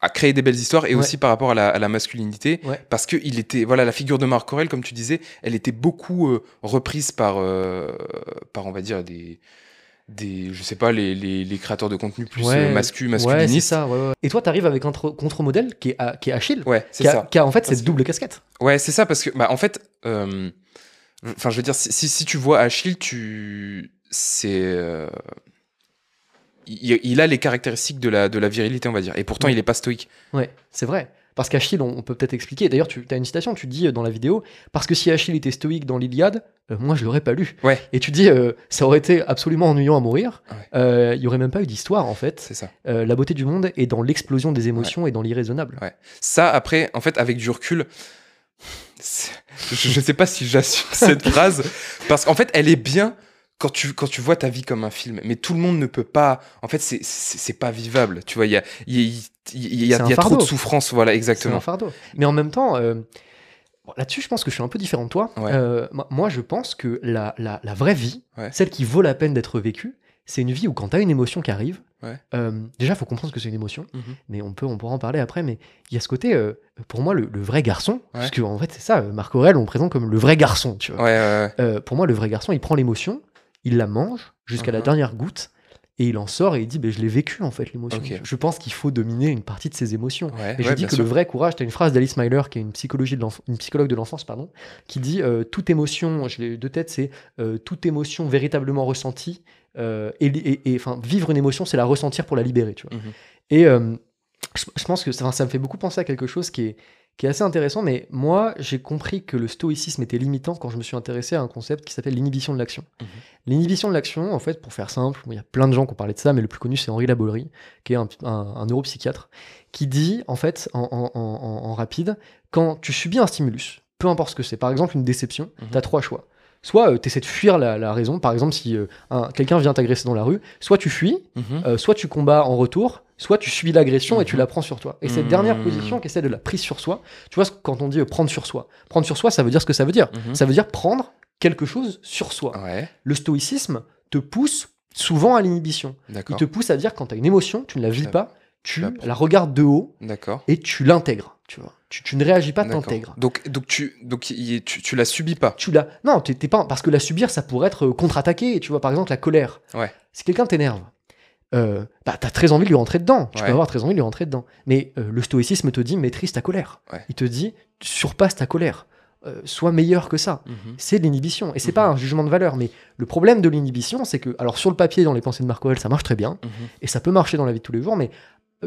à créer des belles histoires et Ouais. aussi par rapport à la, à la masculinité Ouais. parce que il était voilà la figure de Marc Aurèle comme tu disais elle était beaucoup euh, reprise par euh, par on va dire des des je sais pas les, les, les créateurs de contenu plus Ouais. euh, Ouais, ça. ouais. Et toi, t'arrives avec un contre-modèle qui est, à- qui est Achille, ouais c'est qui a, ça qui a en fait Parce cette double casquette. Ouais, c'est ça, parce que, bah, en fait, euh, enfin, je veux dire, si, si, si tu vois Achille, tu. C'est. euh, il, il a les caractéristiques de la, de la virilité, on va dire. Et pourtant, il est pas stoïque. Ouais, c'est vrai. Parce qu'Achille, on, on peut peut-être expliquer. D'ailleurs, tu as une citation, tu dis euh, dans la vidéo, parce que si Achille était stoïque dans l'Iliade, euh, moi je l'aurais pas lu. Ouais. Et tu dis, euh, ça aurait été absolument ennuyant à mourir. Ouais. Il y aurait même pas eu d'histoire en fait. C'est ça. La beauté du monde est dans l'explosion des émotions et dans l'irraisonnable. Ouais. Ça, après, en fait, avec du recul, je, je sais pas si j'assume cette phrase, parce qu'en fait, elle est bien quand tu, quand tu vois ta vie comme un film. Mais tout le monde ne peut pas. En fait, c'est- c'est c'est pas vivable. Tu vois, il y a, y y a- C'est trop de souffrance. Voilà, C'est exactement. un fardeau. Mais en même temps, euh, bon, là-dessus, je pense que je suis un peu différent de toi. Ouais. Euh, moi- je pense que la, la, la vraie vie, Ouais. celle qui vaut la peine d'être vécue, c'est une vie où quand tu as une émotion qui arrive, Ouais. euh, déjà, il faut comprendre ce que c'est une émotion, Mhm. mais on, peut, on pourra en parler après. Mais il y a ce côté, euh, pour moi, le, le vrai garçon, Ouais. parce que en fait, c'est ça, Marc Aurèle, on le présente comme le vrai garçon, tu vois. Ouais. Euh, pour moi, le vrai garçon, il prend l'émotion, il la mange jusqu'à la Mhm. dernière goutte, et il en sort et il dit, ben, je l'ai vécu en fait, l'émotion. Je pense qu'il faut dominer une partie de ses émotions. Ouais, Et je ouais, dis que sûr. le vrai courage, tu as une phrase d'Alice Myler, qui est une, psychologie de une psychologue de l'enfance, pardon, qui dit euh, toute émotion, je l'ai de tête, c'est euh, toute émotion véritablement ressentie. euh, et, et- et, enfin, vivre une émotion, c'est la ressentir pour la libérer. Tu vois. Mhm. Et je, je pense que ça, ça me fait beaucoup penser à quelque chose qui est, qui est assez intéressant, mais moi, j'ai compris que le stoïcisme était limitant quand je me suis intéressé à un concept qui s'appelle l'inhibition de l'action. Mhm. L'inhibition de l'action, en fait, pour faire simple, il y a plein de gens qui ont parlé de ça, mais le plus connu, c'est Henri Labolerie, qui est un, un- un neuropsychiatre, qui dit, en fait, en, en- en- en- en rapide, quand tu subis un stimulus, peu importe ce que c'est, par exemple une déception, Mhm. tu as trois choix. Soit tu essaies de fuir la, la raison, par exemple, si euh, un- quelqu'un vient t'agresser dans la rue, soit tu fuis, Mhm. euh, soit tu combats en retour, soit tu subis l'agression et tu Mhm. la prends sur toi. Et cette Mhm. dernière position qui essaie de la prise sur soi, tu vois, quand on dit euh, prendre sur soi, prendre sur soi, ça veut dire ce que ça veut dire. Mhm. Ça veut dire prendre quelque chose sur soi. Ouais, Le stoïcisme te pousse souvent à l'inhibition. Il te pousse à dire quand tu as une émotion, tu ne la vis pas, tu la regardes de haut et tu l'intègres. Tu vois, tu, tu ne réagis pas, t'intègres. Donc, donc, tu, donc tu, tu la subis pas. Tu la, non, t'es pas, parce que la subir, ça pourrait être euh, contre-attaqué. Tu vois, par exemple, la colère. Ouais. Si quelqu'un t'énerve, euh, bah, t'as très envie de lui rentrer dedans. Tu Ouais. peux avoir très envie de lui rentrer dedans. Mais euh, le stoïcisme te dit maîtrise ta colère. Ouais. Il te dit surpasse ta colère. Euh, sois meilleur que ça. Mhm. C'est l'inhibition. Et c'est Mhm. pas un jugement de valeur. Mais le problème de l'inhibition, c'est que, alors sur le papier, dans les pensées de Marc Aurèle, ça marche très bien. Mhm. Et ça peut marcher dans la vie de tous les jours. Mais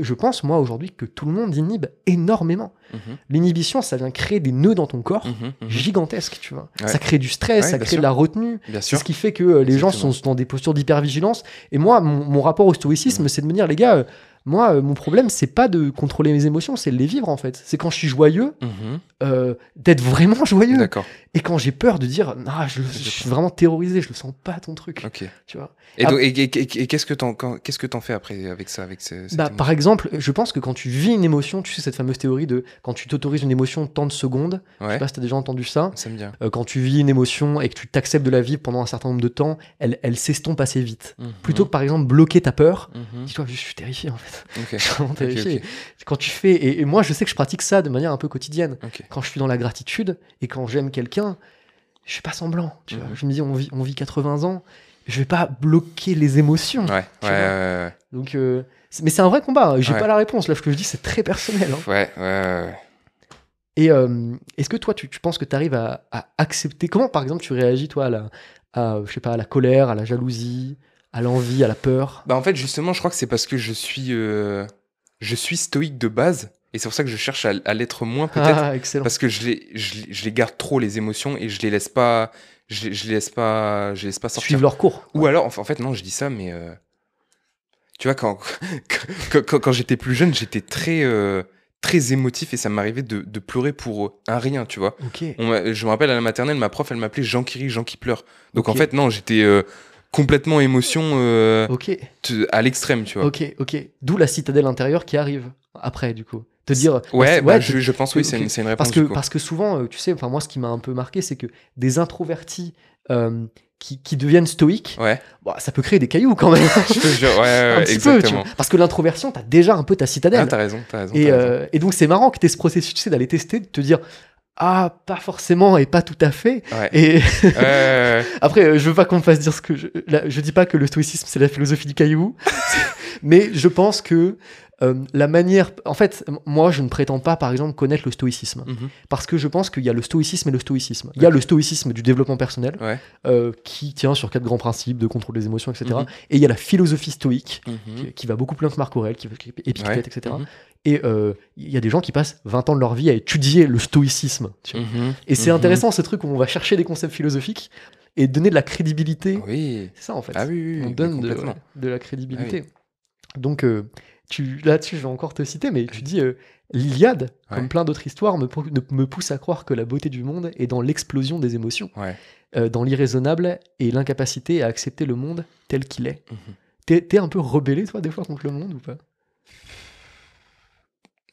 je pense, moi, aujourd'hui, que tout le monde inhibe énormément. Mhm. L'inhibition, ça vient créer des nœuds dans ton corps Mhm. Mhm. gigantesques, tu vois. Ouais. Ça crée du stress, Ouais, ça crée sûr. de la retenue. C'est ce qui fait que euh, les gens sont dans des postures d'hypervigilance. Et moi, mon, mon rapport au stoïcisme, c'est de me dire, les gars, euh, Moi, euh, mon problème, c'est pas de contrôler mes émotions, c'est de les vivre en fait. C'est quand je suis joyeux, Mhm. euh, d'être vraiment joyeux. Et quand j'ai peur de dire, non, je, je suis vraiment terrorisé, je le sens pas ton truc. Ok. Tu vois. Et, Ah. donc- et- et- et- et qu'est-ce que t'en qu'est-ce que t'en fais après avec ça, avec ce, Bah, par exemple, je pense que quand tu vis une émotion, tu sais cette fameuse théorie de quand tu t'autorises une émotion tant de secondes, je sais Ouais. pas si t'as déjà entendu ça, Ça me dit. euh, quand tu vis une émotion et que tu t'acceptes de la vivre pendant un certain nombre de temps, elle, elle s'estompe assez vite. Mhm. Plutôt que par exemple bloquer ta peur, Mhm. dis-toi, je suis terrifié en fait. Ok. Je suis vraiment Ok, terrifié. ok. Quand tu fais, et, et moi je sais que je pratique ça de manière un peu quotidienne. Quand je suis dans la gratitude et quand j'aime quelqu'un, je fais pas semblant. Tu vois. Mhm. Je me dis, on vit, on vit 80 ans, je vais pas bloquer les émotions. Ouais. Ouais. Ouais. Donc, euh, mais c'est un vrai combat. hein. J'ai pas la réponse. Là, ce que je dis, c'est très personnel. hein. Ouais, ouais. Et euh, est-ce que toi, tu, tu penses que tu arrives à, à accepter Comment, par exemple, tu réagis, toi, à la, à, je sais pas, à la colère, à la jalousie, à l'envie, à la peur Bah en fait justement je crois que c'est parce que je suis euh, je suis stoïque de base et c'est pour ça que je cherche à, à l'être moins peut-être Ah, excellent. parce que je les, je, les- je les garde trop les émotions et je les laisse pas je, les- je les laisse pas je les laisse pas sortir. Suivre leur cours. Ou alors en, fait non je dis ça mais euh, tu vois quand quand, quand- quand j'étais plus jeune j'étais très euh, très émotif et ça m'arrivait de, de pleurer pour un rien tu vois. Ok. On m'a- je me rappelle à la maternelle ma prof elle m'appelait Jean qui rit Jean qui pleure. Donc en fait non j'étais euh, complètement émotion euh, Ok. te- à l'extrême tu vois. Ok. Ok. D'où la citadelle intérieure qui arrive après, du coup. Te dire. Ouais, bah, ouais, je, je pense oui, c'est une, réponse. Parce que, parce que souvent, euh, tu sais, enfin moi, ce qui m'a un peu marqué, c'est que des introvertis euh, qui, qui deviennent stoïques, Ouais, bah, ça peut créer des cailloux quand même. je te jure, ouais, un petit exactement. Parce que l'introversion, t'as déjà un peu ta citadelle. Ah, t'as raison, t'as raison. et, raison. euh, et donc, c'est marrant que tu ce processus, tu sais, d'aller tester, de te dire. Ah, pas forcément et pas tout à fait. Ouais. Et ouais, après, euh, je veux pas qu'on me fasse dire ce que je. là, je dis pas que le stoïcisme c'est la philosophie du caillou, mais je pense que euh, la manière. En fait, moi, je ne prétends pas, par exemple, connaître le stoïcisme. Mhm. Parce que je pense qu'il y a le stoïcisme et le stoïcisme. Il y a le stoïcisme du développement personnel, Ouais. euh, qui tient sur quatre grands principes de contrôle des émotions, etc. Mhm. Et il y a la philosophie stoïque, Mhm. qui, qui va beaucoup plus loin que Marc Aurèle, qui va Épictète, Ouais. etc. Et euh, il y a des gens qui passent 20 ans de leur vie à étudier le stoïcisme. tu vois. Et c'est intéressant, ce truc où on va chercher des concepts philosophiques et donner de la crédibilité. Oui. C'est ça, en fait. Ah oui, oui, on donne de, complètement. ouais, de la crédibilité. Donc euh, tu, là-dessus, je vais encore te citer, mais tu dis euh, l'Iliade, comme plein d'autres histoires, me, pousse à croire que la beauté du monde est dans l'explosion des émotions, Ouais. euh, dans l'irraisonnable et l'incapacité à accepter le monde tel qu'il est. Mhm. T'es, t'es un peu rebellé, toi, des fois, contre le monde ou pas?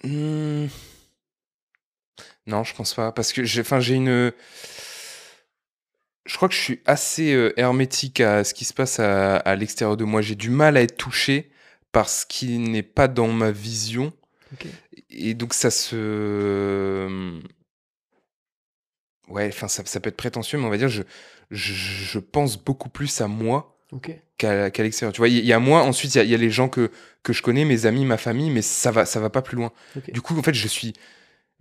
Hmm. Non, je pense pas. Parce que j'ai j'ai une. Je crois que je suis assez euh, hermétique à ce qui se passe à, à l'extérieur de moi. J'ai du mal à être touché par ce qui n'est pas dans ma vision. Et donc ça se. Ouais, enfin ça, ça peut être prétentieux, mais on va dire je, je, je pense beaucoup plus à moi qu'à qu'à l'extérieur. Tu vois, il y, a moi, ensuite il y y a les gens que, que je connais, mes amis, ma famille, mais ça va, ça va pas plus loin. Du coup, en fait, je suis,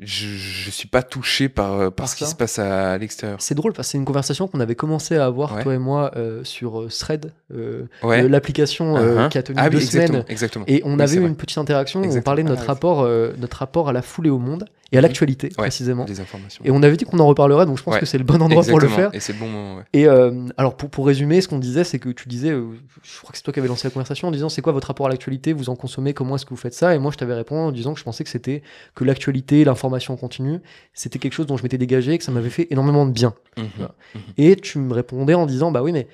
je, je suis pas touché par, euh, par ce qui se passe à, l'extérieur. C'est drôle parce que c'est une conversation qu'on avait commencé à avoir, Ouais. toi et moi, euh, sur euh, Thread, euh, Ouais. l'application euh, Uh-huh. qui a tenu ah deux oui, exactement, semaines. exactement. Et on Oui, avait eu une petite interaction où on parlait de Ah, notre, rapport, notre rapport à la foule et au monde, et à l'actualité précisément. Des informations. Et on avait dit qu'on en reparlerait, donc je pense Ouais. que c'est le bon endroit pour le faire. Et c'est le bon moment. Ouais. Et euh, alors pour, pour résumer, ce qu'on disait, c'est que tu disais, euh, je crois que c'est toi qui avais lancé la conversation en disant c'est quoi votre rapport à l'actualité, vous en consommez, comment est-ce que vous faites ça? Et moi je t'avais répondu en disant que je pensais que c'était que l'actualité, l'information continue, c'était quelque chose dont je m'étais dégagé et que ça m'avait fait énormément de bien. Mhm. Voilà. Et tu me répondais en disant bah oui mais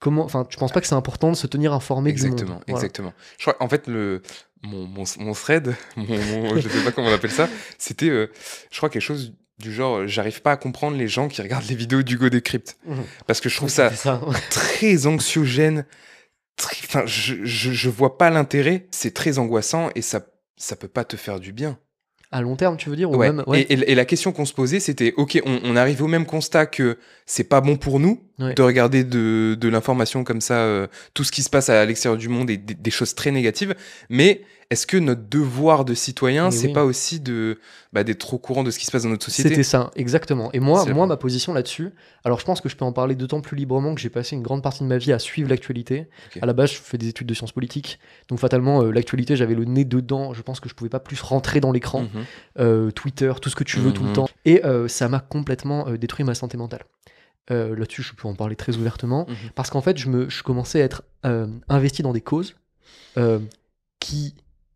comment, enfin tu penses pas que c'est important de se tenir informé du Exactement, Voilà. exactement. Je crois, en fait, le, mon, mon, mon thread, mon, mon- je sais pas comment on appelle ça, c'était, euh, je crois, quelque chose du genre, euh, j'arrive pas à comprendre les gens qui regardent les vidéos d'Hugo Décrypte. Mhm. Parce que je trouve ça très anxiogène. très- Enfin, je, je, je vois pas l'intérêt. C'est très angoissant et ça, ça peut pas te faire du bien. à long terme, tu veux dire ou Ouais. même, ouais. Et, et- et la question qu'on se posait, c'était ok, on, on arrive au même constat que c'est pas bon pour nous Ouais. de regarder de, de l'information comme ça, euh, tout ce qui se passe à l'extérieur du monde et des, des choses très négatives. Mais est-ce que notre devoir de citoyen, c'est oui. pas aussi de bah, d'être au courant de ce qui se passe dans notre société? C'était ça, exactement. Et moi, moi ma position là-dessus, alors je pense que je peux en parler d'autant plus librement que j'ai passé une grande partie de ma vie à suivre l'actualité. À la base, je fais des études de sciences politiques, donc fatalement, euh, l'actualité, j'avais le nez dedans. Je pense que je pouvais pas plus rentrer dans l'écran. Mhm. Euh, Twitter, tout ce que tu veux tout le Mhm. temps. Et euh, ça m'a complètement détruit ma santé mentale. Là-dessus, je peux en parler très ouvertement, Mhm. parce qu'en fait, je, me, je commençais à être investi dans des causes qui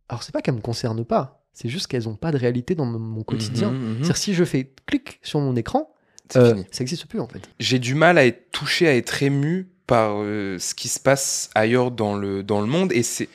alors c'est pas qu'elles me concernent pas, c'est juste qu'elles ont pas de réalité dans mon- quotidien. Mhm, mhm. C'est-à-dire si je fais clic sur mon écran, C'est euh, fini. ça existe plus en fait. J'ai du mal à être touché, à être ému par euh, ce qui se passe ailleurs dans le, dans le monde. Et c'est.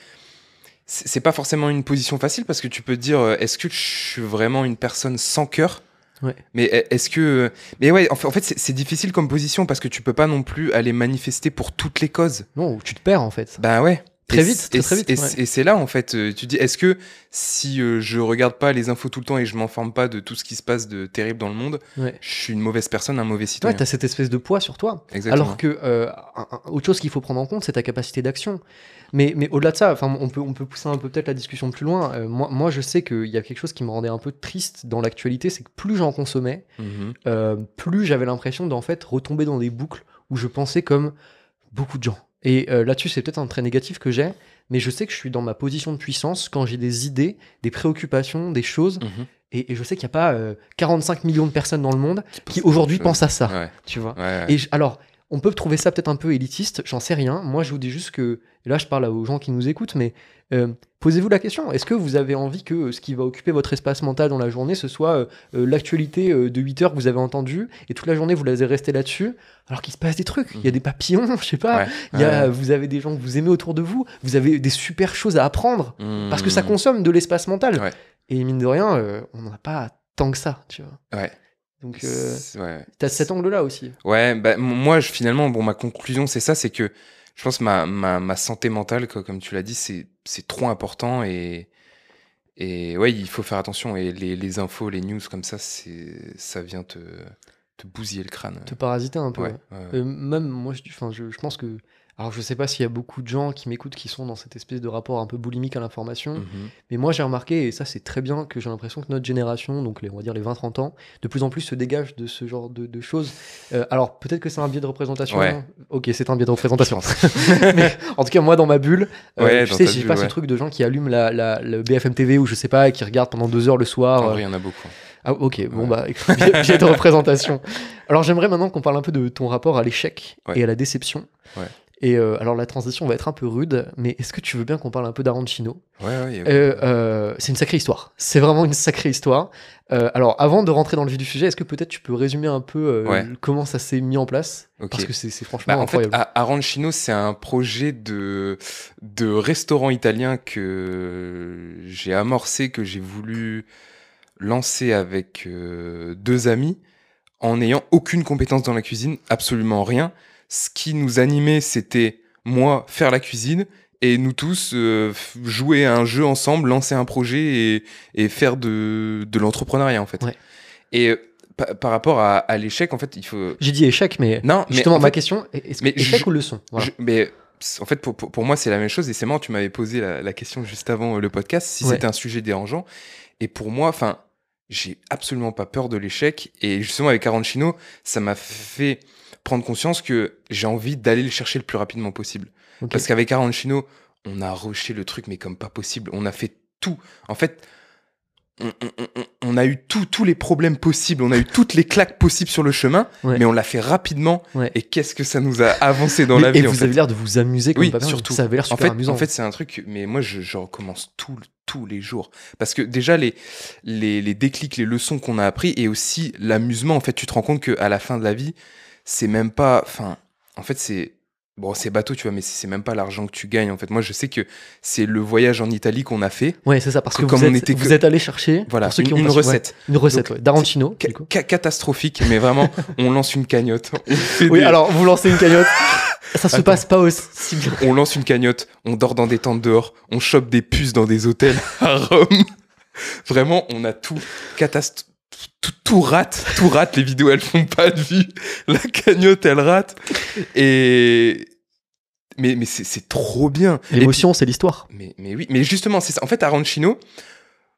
C'est pas forcément une position facile parce que tu peux te dire euh, est-ce que je suis vraiment une personne sans cœur? Ouais. Mais est-ce que. Mais ouais, en fait, c'est difficile comme position parce que tu peux pas non plus aller manifester pour toutes les causes. Non, tu te perds en fait. Bah ouais. Très Et vite, très, très vite, Et, ouais. c'est là, en fait, euh, tu dis, est-ce que si euh, je regarde pas les infos tout le temps et je m'informe pas de tout ce qui se passe de terrible dans le monde, Ouais. je suis une mauvaise personne, un mauvais Ouais, citoyen. t'as cette espèce de poids sur toi. Exactement. Alors que euh, autre chose qu'il faut prendre en compte, c'est ta capacité d'action. Mais, mais au-delà de ça, enfin, on peut, on peut pousser un peu peut-être la discussion plus loin. Euh, moi, moi, je sais qu'il y a quelque chose qui me rendait un peu triste dans l'actualité, c'est que plus j'en consommais, Mhm. euh, plus j'avais l'impression d'en fait retomber dans des boucles où je pensais comme beaucoup de gens. Et euh, là-dessus, c'est peut-être un trait négatif que j'ai, mais je sais que je suis dans ma position de puissance quand j'ai des idées, des préoccupations, des choses, Mhm. et, et je sais qu'il n'y a pas euh, 45 millions de personnes dans le monde qui aujourd'hui pensent à ça, Ouais, tu vois. ouais, ouais. Et je- alors, on peut trouver ça peut-être un peu élitiste, j'en sais rien. Moi, je vous dis juste que, et là, je parle aux gens qui nous écoutent, mais euh, posez-vous la question est-ce que vous avez envie que euh, ce qui va occuper votre espace mental dans la journée, ce soit euh, l'actualité euh, de 8 heures que vous avez entendue, et toute la journée, vous allez rester là-dessus, alors qu'il se passe des trucs Il y a Mhm. des papillons, je sais pas, Ouais, il y a, ouais. vous avez des gens que vous aimez autour de vous, vous avez des super choses à apprendre, parce que ça Mhm. consomme de l'espace mental. Ouais. Et mine de rien, on n'en a pas tant que ça, tu vois. Ouais. Donc, euh, ouais. t'as cet angle-là aussi. Ouais, bah, moi, je, finalement, bon, ma conclusion, c'est ça, c'est que je pense que ma, ma, ma santé mentale, co- comme tu l'as dit, c'est trop important et, et ouais, il faut faire attention. Et les, les infos, les news comme ça, ça vient te, te bousiller le crâne. Te parasiter un peu. Ouais, ouais. ouais. Euh, même moi, je, je, je pense que. Alors, je sais pas s'il y a beaucoup de gens qui m'écoutent qui sont dans cette espèce de rapport un peu boulimique à l'information, Mhm. mais moi j'ai remarqué, et ça c'est très bien, que j'ai l'impression que notre génération, donc les, on va dire les 20-30 ans, de plus en plus se dégage de ce genre de, de choses. Euh, alors, peut-être que c'est un biais de représentation. Ouais. hein. Ok, c'est un biais de représentation. mais en tout cas, moi dans ma bulle, euh, Ouais, dans sais, j'ai pas ce ouais. truc de gens qui allument la, la- le BFM TV ou je sais pas, et qui regardent pendant deux heures le soir. En euh, vrai, il y en a beaucoup. ah, ok, bon, bah, biais, de représentation. Alors, j'aimerais maintenant qu'on parle un peu de ton rapport à l'échec et à la déception. Ouais. Et euh, alors, la transition va être un peu rude, mais est-ce que tu veux bien qu'on parle un peu d'Arancino Ouais, ouais. Euh, euh, C'est une sacrée histoire. C'est vraiment une sacrée histoire. Alors, avant de rentrer dans le vif du sujet, est-ce que peut-être tu peux résumer un peu comment ça s'est mis en place? Parce que c'est franchement Bah, en fait, incroyable. Arancino, c'est un projet de, de restaurant italien que j'ai amorcé, que j'ai voulu lancer avec deux amis, en n'ayant aucune compétence dans la cuisine, absolument rien. Ce qui nous animait, c'était moi faire la cuisine et nous tous euh, jouer à un jeu ensemble, lancer un projet et, et faire de, de l'entrepreneuriat en fait. Ouais. Et euh, pa- par rapport à, à l'échec, en fait, il faut. J'ai dit échec, mais Non, mais justement, en ma fait, question, est-ce que mais échec je- ou leçon? Voilà. je- mais en fait, pour, pour, pour moi, c'est la même chose. Et c'est marrant, tu m'avais posé la, la question juste avant euh, le podcast, si Ouais. c'était un sujet dérangeant. Et pour moi, enfin, j'ai absolument pas peur de l'échec. Et justement, avec Arancino, ça m'a fait prendre conscience que j'ai envie d'aller le chercher le plus rapidement possible. Parce qu'avec Arancino, on a rushé le truc, mais comme pas possible. On a fait tout. En fait, on, on- on- on a eu tout- tous les problèmes possibles. On a eu toutes les claques possibles sur le chemin, Ouais. mais on l'a fait rapidement. Ouais. Et qu'est-ce que ça nous a avancé dans Mais- la vie et en vous fait. avez l'air de vous amuser comme Oui, pas surtout. Ça avait l'air En super fait, amusant. en fait, c'est un truc, mais moi, je, je recommence tout, tous les jours. Parce que déjà, les, les, les déclics, les leçons qu'on a appris, et aussi l'amusement, en fait, tu te rends compte qu'à la fin de la vie, c'est même pas. Enfin, en fait, c'est. Bon, c'est bateau, tu vois, mais c'est même pas l'argent que tu gagnes. En fait, moi, je sais que c'est le voyage en Italie qu'on a fait. Ouais, c'est ça, parce que, que vous, comme on êtes, était vous êtes allé chercher Voilà, pour ceux qui une, ont une ouais, recette. une recette, Donc, ouais. Ca- catastrophique, mais vraiment, on lance une cagnotte. Oui, des- alors vous lancez une cagnotte. ça se Attends. passe pas aussi bien. on lance une cagnotte, on dort dans des tentes dehors, on chope des puces dans des hôtels à Rome. Vraiment, on a tout catast tout, tout rate, tout rate. Les vidéos, elles font pas de vue. La cagnotte, elle rate. Et mais mais c'est trop bien. L'émotion, c'est l'histoire. mais mais oui, mais justement, c'est ça. En fait, Arancino,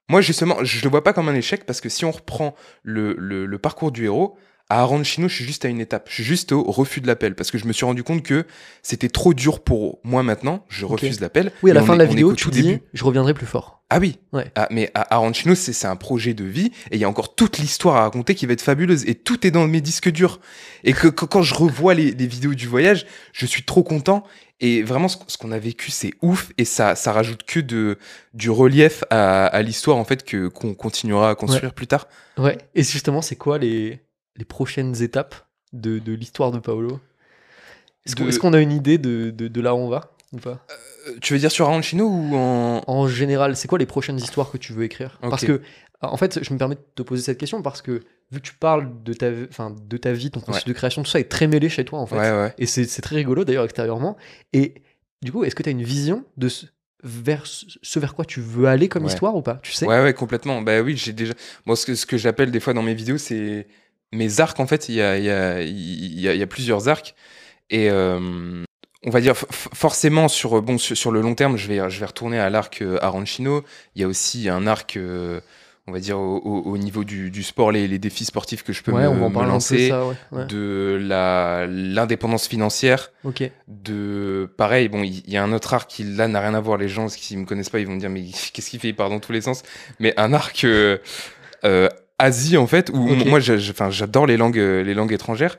moi justement, je le vois pas comme un échec parce que si on reprend le, le, le parcours du héros. À Arancino, je suis juste à une étape. Je suis juste au refus de l'appel parce que je me suis rendu compte que c'était trop dur pour moi maintenant. Je refuse l'appel. Oui, à la fin de la vidéo, tu tout dis début. je reviendrai plus fort. Ah oui. Ouais. Ah, mais à Arancino, c'est un projet de vie et il y a encore toute l'histoire à raconter qui va être fabuleuse et tout est dans mes disques durs. Et que, quand je revois les, les vidéos du voyage, je suis trop content Et vraiment, ce, qu'on a vécu, c'est ouf. Et ça, ça rajoute que de, du relief à, à l'histoire, en fait, que, qu'on continuera à construire plus tard. Ouais. Et justement, c'est quoi les, les prochaines étapes de, de l'histoire de Paolo Est-ce qu'on, a une idée de, de, là où on va ou pas? Euh, Tu veux dire sur Arancino ou en. En général, c'est quoi les prochaines histoires que tu veux écrire? Parce que, en fait, je me permets de te poser cette question parce que vu que tu parles de ta, enfin, de ta vie, ton processus de création, tout ça est très mêlé chez toi, en fait. Ouais, ouais. Et c'est très rigolo d'ailleurs extérieurement. Et du coup, est-ce que tu as une vision de ce vers, ce vers quoi tu veux aller comme histoire ou pas? Tu sais? Ouais, ouais, complètement. Bah oui, j'ai déjà. Moi, ce que, ce que j'appelle des fois dans mes vidéos, c'est mes arcs. En fait, il y a, il y, a, il y, a, il y a plusieurs arcs. Et euh, on va dire forcément sur, bon, sur, sur le long terme, je vais, je vais retourner à l'arc euh, Arancino. Il y a aussi un arc, euh, on va dire, au, au- au niveau du, du sport, les, les défis sportifs que je peux Ouais, me, on va me lancer. ça, ouais. ouais. De la- l'indépendance financière. De pareil bon il y a un autre arc qui là n'a rien à voir les gens qui me connaissent pas ils vont me dire mais qu'est-ce qu'il fait? Il part dans tous les sens mais un arc euh, Asie en fait où moi j'adore les langues euh, les langues étrangères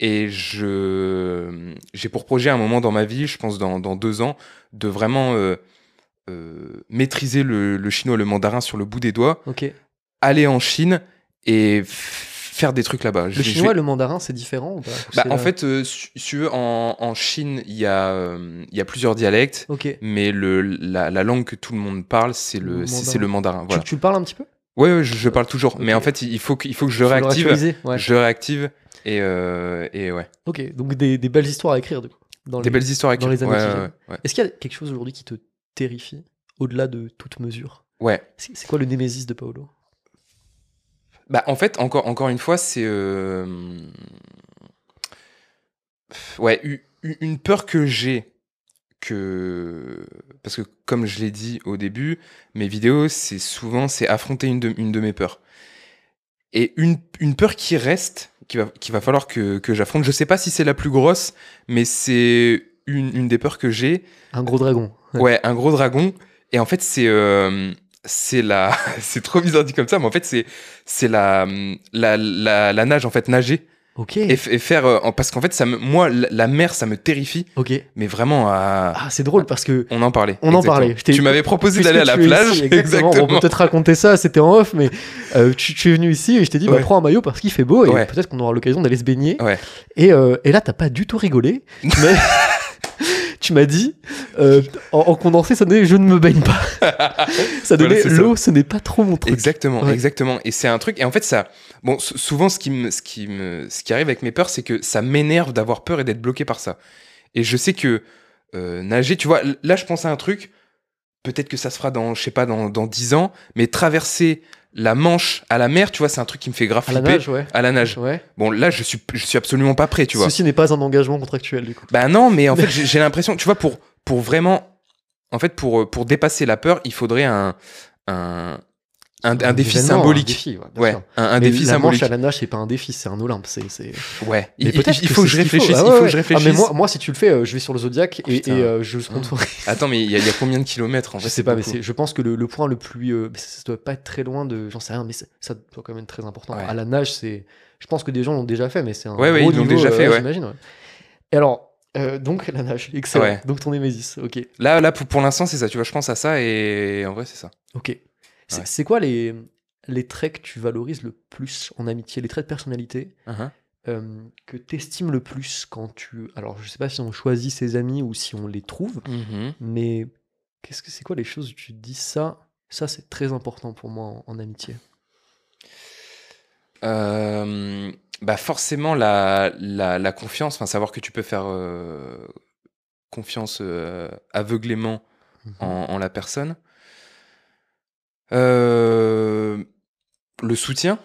et je j'ai pour projet un moment dans ma vie je pense dans, dans deux ans de vraiment euh, euh, maîtriser le, le chinois le mandarin sur le bout des doigts aller en Chine et faire des trucs là-bas Le chinois vais- le mandarin, c'est différent ou pas? Bah, en fait, euh, si veux, en, en Chine, il y, a, euh, il y a plusieurs dialectes, mais le, la, la langue que tout le monde parle, c'est le, Le mandarin. le mandarin. Voilà. Tu, tu le parles un petit peu? Ouais, ouais, je, je parle toujours, mais en fait, il faut que, il faut que je réactive. ouais. Je réactive, et, euh, et ouais. Ok, donc des, des belles histoires à écrire du coup. Dans Des les- belles histoires avec dans les années ouais. Est-ce qu'il y a quelque chose aujourd'hui qui te terrifie au-delà de toute mesure? Ouais. C'est quoi le némésis de Paolo? Bah, en fait, encore, encore une fois, c'est. euh, Ouais, une peur que j'ai. Que... Parce que, comme je l'ai dit au début, mes vidéos, c'est souvent c'est affronter une de, une de mes peurs. Et une, une peur qui reste, qu'il va, qu'il va falloir que, que j'affronte, je sais pas si c'est la plus grosse, mais c'est une, une des peurs que j'ai. Un gros dragon. Ouais. Ouais, un gros dragon. Et en fait, c'est euh, c'est la c'est trop bizarre dit comme ça, mais en fait c'est c'est la, la la la nage en fait nager Ok. et, f- et faire euh, parce qu'en fait ça me moi la, la mer ça me terrifie, Ok. mais vraiment à Ah, c'est drôle parce que on en parlait. On en exactement. parlait. Je t'ai- Tu m'avais proposé Puisque d'aller à la tu es plage, ici, exactement. On peut peut-être raconter ça, c'était en off, mais euh, tu, tu es venu ici et je t'ai dit, bah, Ouais. prends un maillot parce qu'il fait beau et Ouais. peut-être qu'on aura l'occasion d'aller se baigner. Ouais. Et, euh, et là, t'as pas du tout rigolé. M'as- Tu m'as dit, euh, en, en condensé, ça donnait je ne me baigne pas. ça donnait l'eau, ce n'est pas trop mon truc. Exactement, Ouais. exactement. Et c'est un truc. Et en fait, ça. Bon, souvent, ce qui, me, ce, qui me, ce qui arrive avec mes peurs, c'est que ça m'énerve d'avoir peur et d'être bloqué par ça. Et je sais que euh, nager, tu vois, là, je pense à un truc. Peut-être que ça se fera dans, je sais pas, dans, dans 10 ans. Mais traverser la Manche à la mer, tu vois, c'est un truc qui me fait grave À la nage, ouais. À la nage. Ouais. Bon, là, je suis, je suis absolument pas prêt, tu vois. Ceci n'est pas un engagement contractuel, du coup. Bah non, mais en fait, j'ai j'ai l'impression, tu vois, pour, pour vraiment. En fait, pour, pour dépasser la peur, il faudrait un, un, un, un défi événement, symbolique. Un défi, ouais, un, un Mais défi la symbolique. manche à la nage, c'est pas un défi, c'est un Olympe. C'est, c'est... Ouais, Mais il, faut que je réfléchisse. Ah il ouais, faut que je Ah, réfléchisse. mais moi, moi, si tu le fais, euh, je vais sur le Zodiac et, et, euh, je sponsorise. Attends, mais il y, a- il y a combien de kilomètres en Je fait sais pas, mais c'est, je pense que le, le point le plus. euh, ça, doit pas être très loin de. J'en sais rien, mais ça doit quand même être très important. À la nage, c'est. Je pense que des gens l'ont déjà fait, mais c'est un. Ouais, ouais, ils l'ont déjà fait, euh, ouais. J'imagine. Et alors, euh, donc la nage, excellent. Ouais. Donc ton Némésis, ok. Là, là pour, pour l'instant, c'est ça. Tu vois, je pense à ça et en vrai, c'est ça. Ok. C'est, Ouais. quoi les, les traits que tu valorises le plus en amitié, les traits de personnalité Uh-huh. euh, que t'estimes le plus quand tu. Alors, je sais pas si on choisit ses amis ou si on les trouve, Mhm. mais qu'est-ce que c'est quoi les choses où tu te dis ça Ça, c'est très important pour moi en, en amitié? Euh, bah forcément la, la, la confiance, enfin savoir que tu peux faire euh, confiance aveuglément en, en la personne. Euh, le soutien.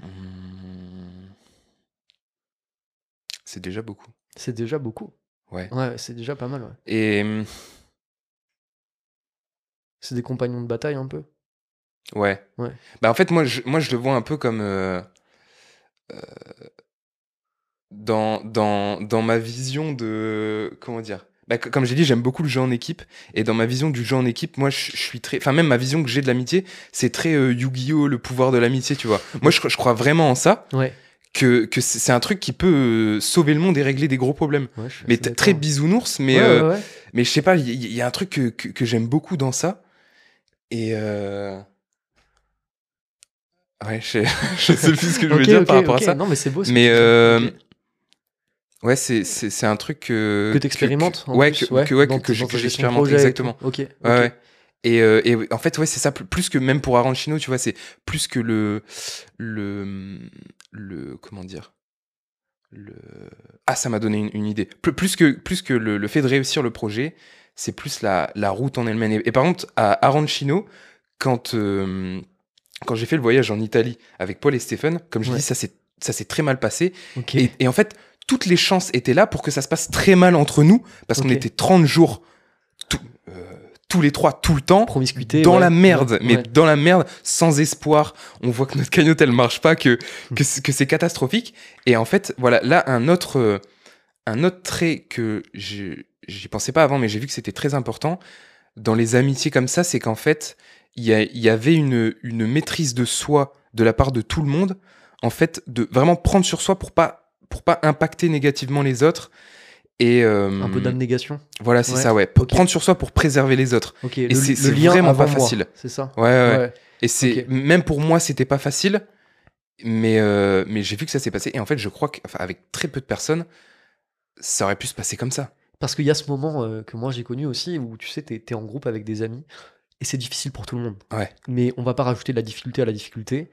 Hmm. C'est déjà beaucoup. C'est déjà beaucoup. Ouais. Ouais, c'est déjà pas mal. ouais. Et hum, C'est des compagnons de bataille un peu? ouais. Ouais. Bah en fait moi je, moi je le vois un peu comme euh, euh, dans, dans, dans ma vision de comment dire? Bah, comme j'ai dit, j'aime beaucoup le jeu en équipe. Et dans ma vision du jeu en équipe, moi, je, je suis très. Enfin, même ma vision que j'ai de l'amitié, c'est très euh, Yu-Gi-Oh! le pouvoir de l'amitié, tu vois. Moi, je, je crois vraiment en ça. Ouais. que, que c'est un truc qui peut euh, sauver le monde et régler des gros problèmes. Ouais, Mais très bisounours, mais, Ouais, euh, mais je sais pas, il y, a un truc que, que, que j'aime beaucoup dans ça. Et. Ouais, je sais, je sais plus ce que je veux Ok, dire par rapport à ça. Non, mais c'est beau. ce Mais, tu dis. euh, Ok. Ouais, c'est- c'est c'est un truc que. que t'expérimentes en Ouais, plus, que, que, ouais, que, de j'expérimente, exactement. Ok. Ouais, ok. ouais. Et, euh, et en fait, ouais, c'est ça. pl- Plus que même pour Arancino, tu vois, c'est plus que le, le, le, comment dire, le. Ah, ça m'a donné une, une idée. Plus, plus que, plus que le, le fait de réussir le projet, c'est plus la, la route en elle-même. Et, et par contre, à Arancino, quand, euh, quand j'ai fait le voyage en Italie avec Paul et Stephen, comme je Ouais. dis, ça s'est, ça s'est très mal passé. Et, et en fait, toutes les chances étaient là pour que ça se passe très mal entre nous, parce qu'on était 30 jours, tout- euh, tous les trois, tout le temps, Promiscuité. dans ouais. la merde, Ouais, mais ouais. dans la merde, sans espoir. On voit que notre cagnotte, elle marche pas, que, que, c'est- que c'est catastrophique. Et en fait, voilà, là, un autre, euh, un autre trait que j'y pensais pas avant, mais j'ai vu que c'était très important dans les amitiés comme ça, c'est qu'en fait, il y, y avait une, une maîtrise de soi de la part de tout le monde, en fait, de vraiment prendre sur soi pour pas, pour pas impacter négativement les autres. Et euh, Un peu d'abnégation. Voilà, c'est Ouais, ça, ouais. Prendre sur soi pour préserver les autres. Ok. Et le, c'est- vraiment pas moi, facile. C'est ça. Ouais, ouais. Et c'est même pour moi, c'était pas facile, mais euh, mais j'ai vu que ça s'est passé. Et en fait, je crois qu'avec très peu de personnes, ça aurait pu se passer comme ça. Parce qu'il y a ce moment euh, que moi j'ai connu aussi où tu sais, t'es es en groupe avec des amis et c'est difficile pour tout le monde. Ouais. Mais on va pas rajouter de la difficulté à la difficulté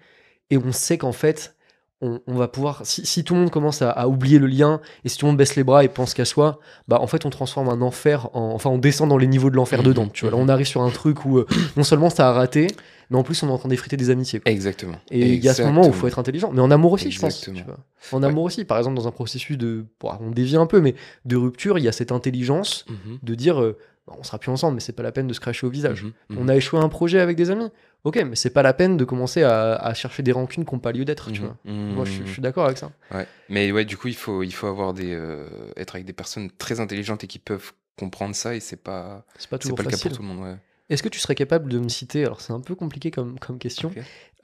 et on sait qu'en fait, on, on va pouvoir. Si, si tout le monde commence à, à oublier le lien et si tout le monde baisse les bras et pense qu'à soi, bah en fait on transforme un enfer en. Enfin, on descend dans les niveaux de l'enfer Mhm, dedans. Tu vois, là on arrive sur un truc où euh, non seulement ça a raté, mais en plus on est en train d'effriter des amitiés. quoi. Exactement. Et il y a ce moment où il faut être intelligent, mais en amour aussi, je pense. tu vois. En amour aussi, par exemple, dans un processus de. bon, on dévie un peu, mais de rupture, il y a cette intelligence Mhm, de dire euh, on sera plus ensemble, mais c'est pas la peine de se cracher au visage. mhm, mhm, On a échoué un projet avec des amis, ok, mais c'est pas la peine de commencer à, à chercher des rancunes qui n'ont pas lieu d'être, tu mhm, vois. mhm. Moi, je, je suis d'accord avec ça. Ouais. Mais ouais, du coup, il faut il faut avoir des euh, être avec des personnes très intelligentes et qui peuvent comprendre ça. Et c'est pas C'est pas toujours pas le cas facile. pour tout le monde. Ouais. Est-ce que tu serais capable de me citer, alors c'est un peu compliqué comme, comme question,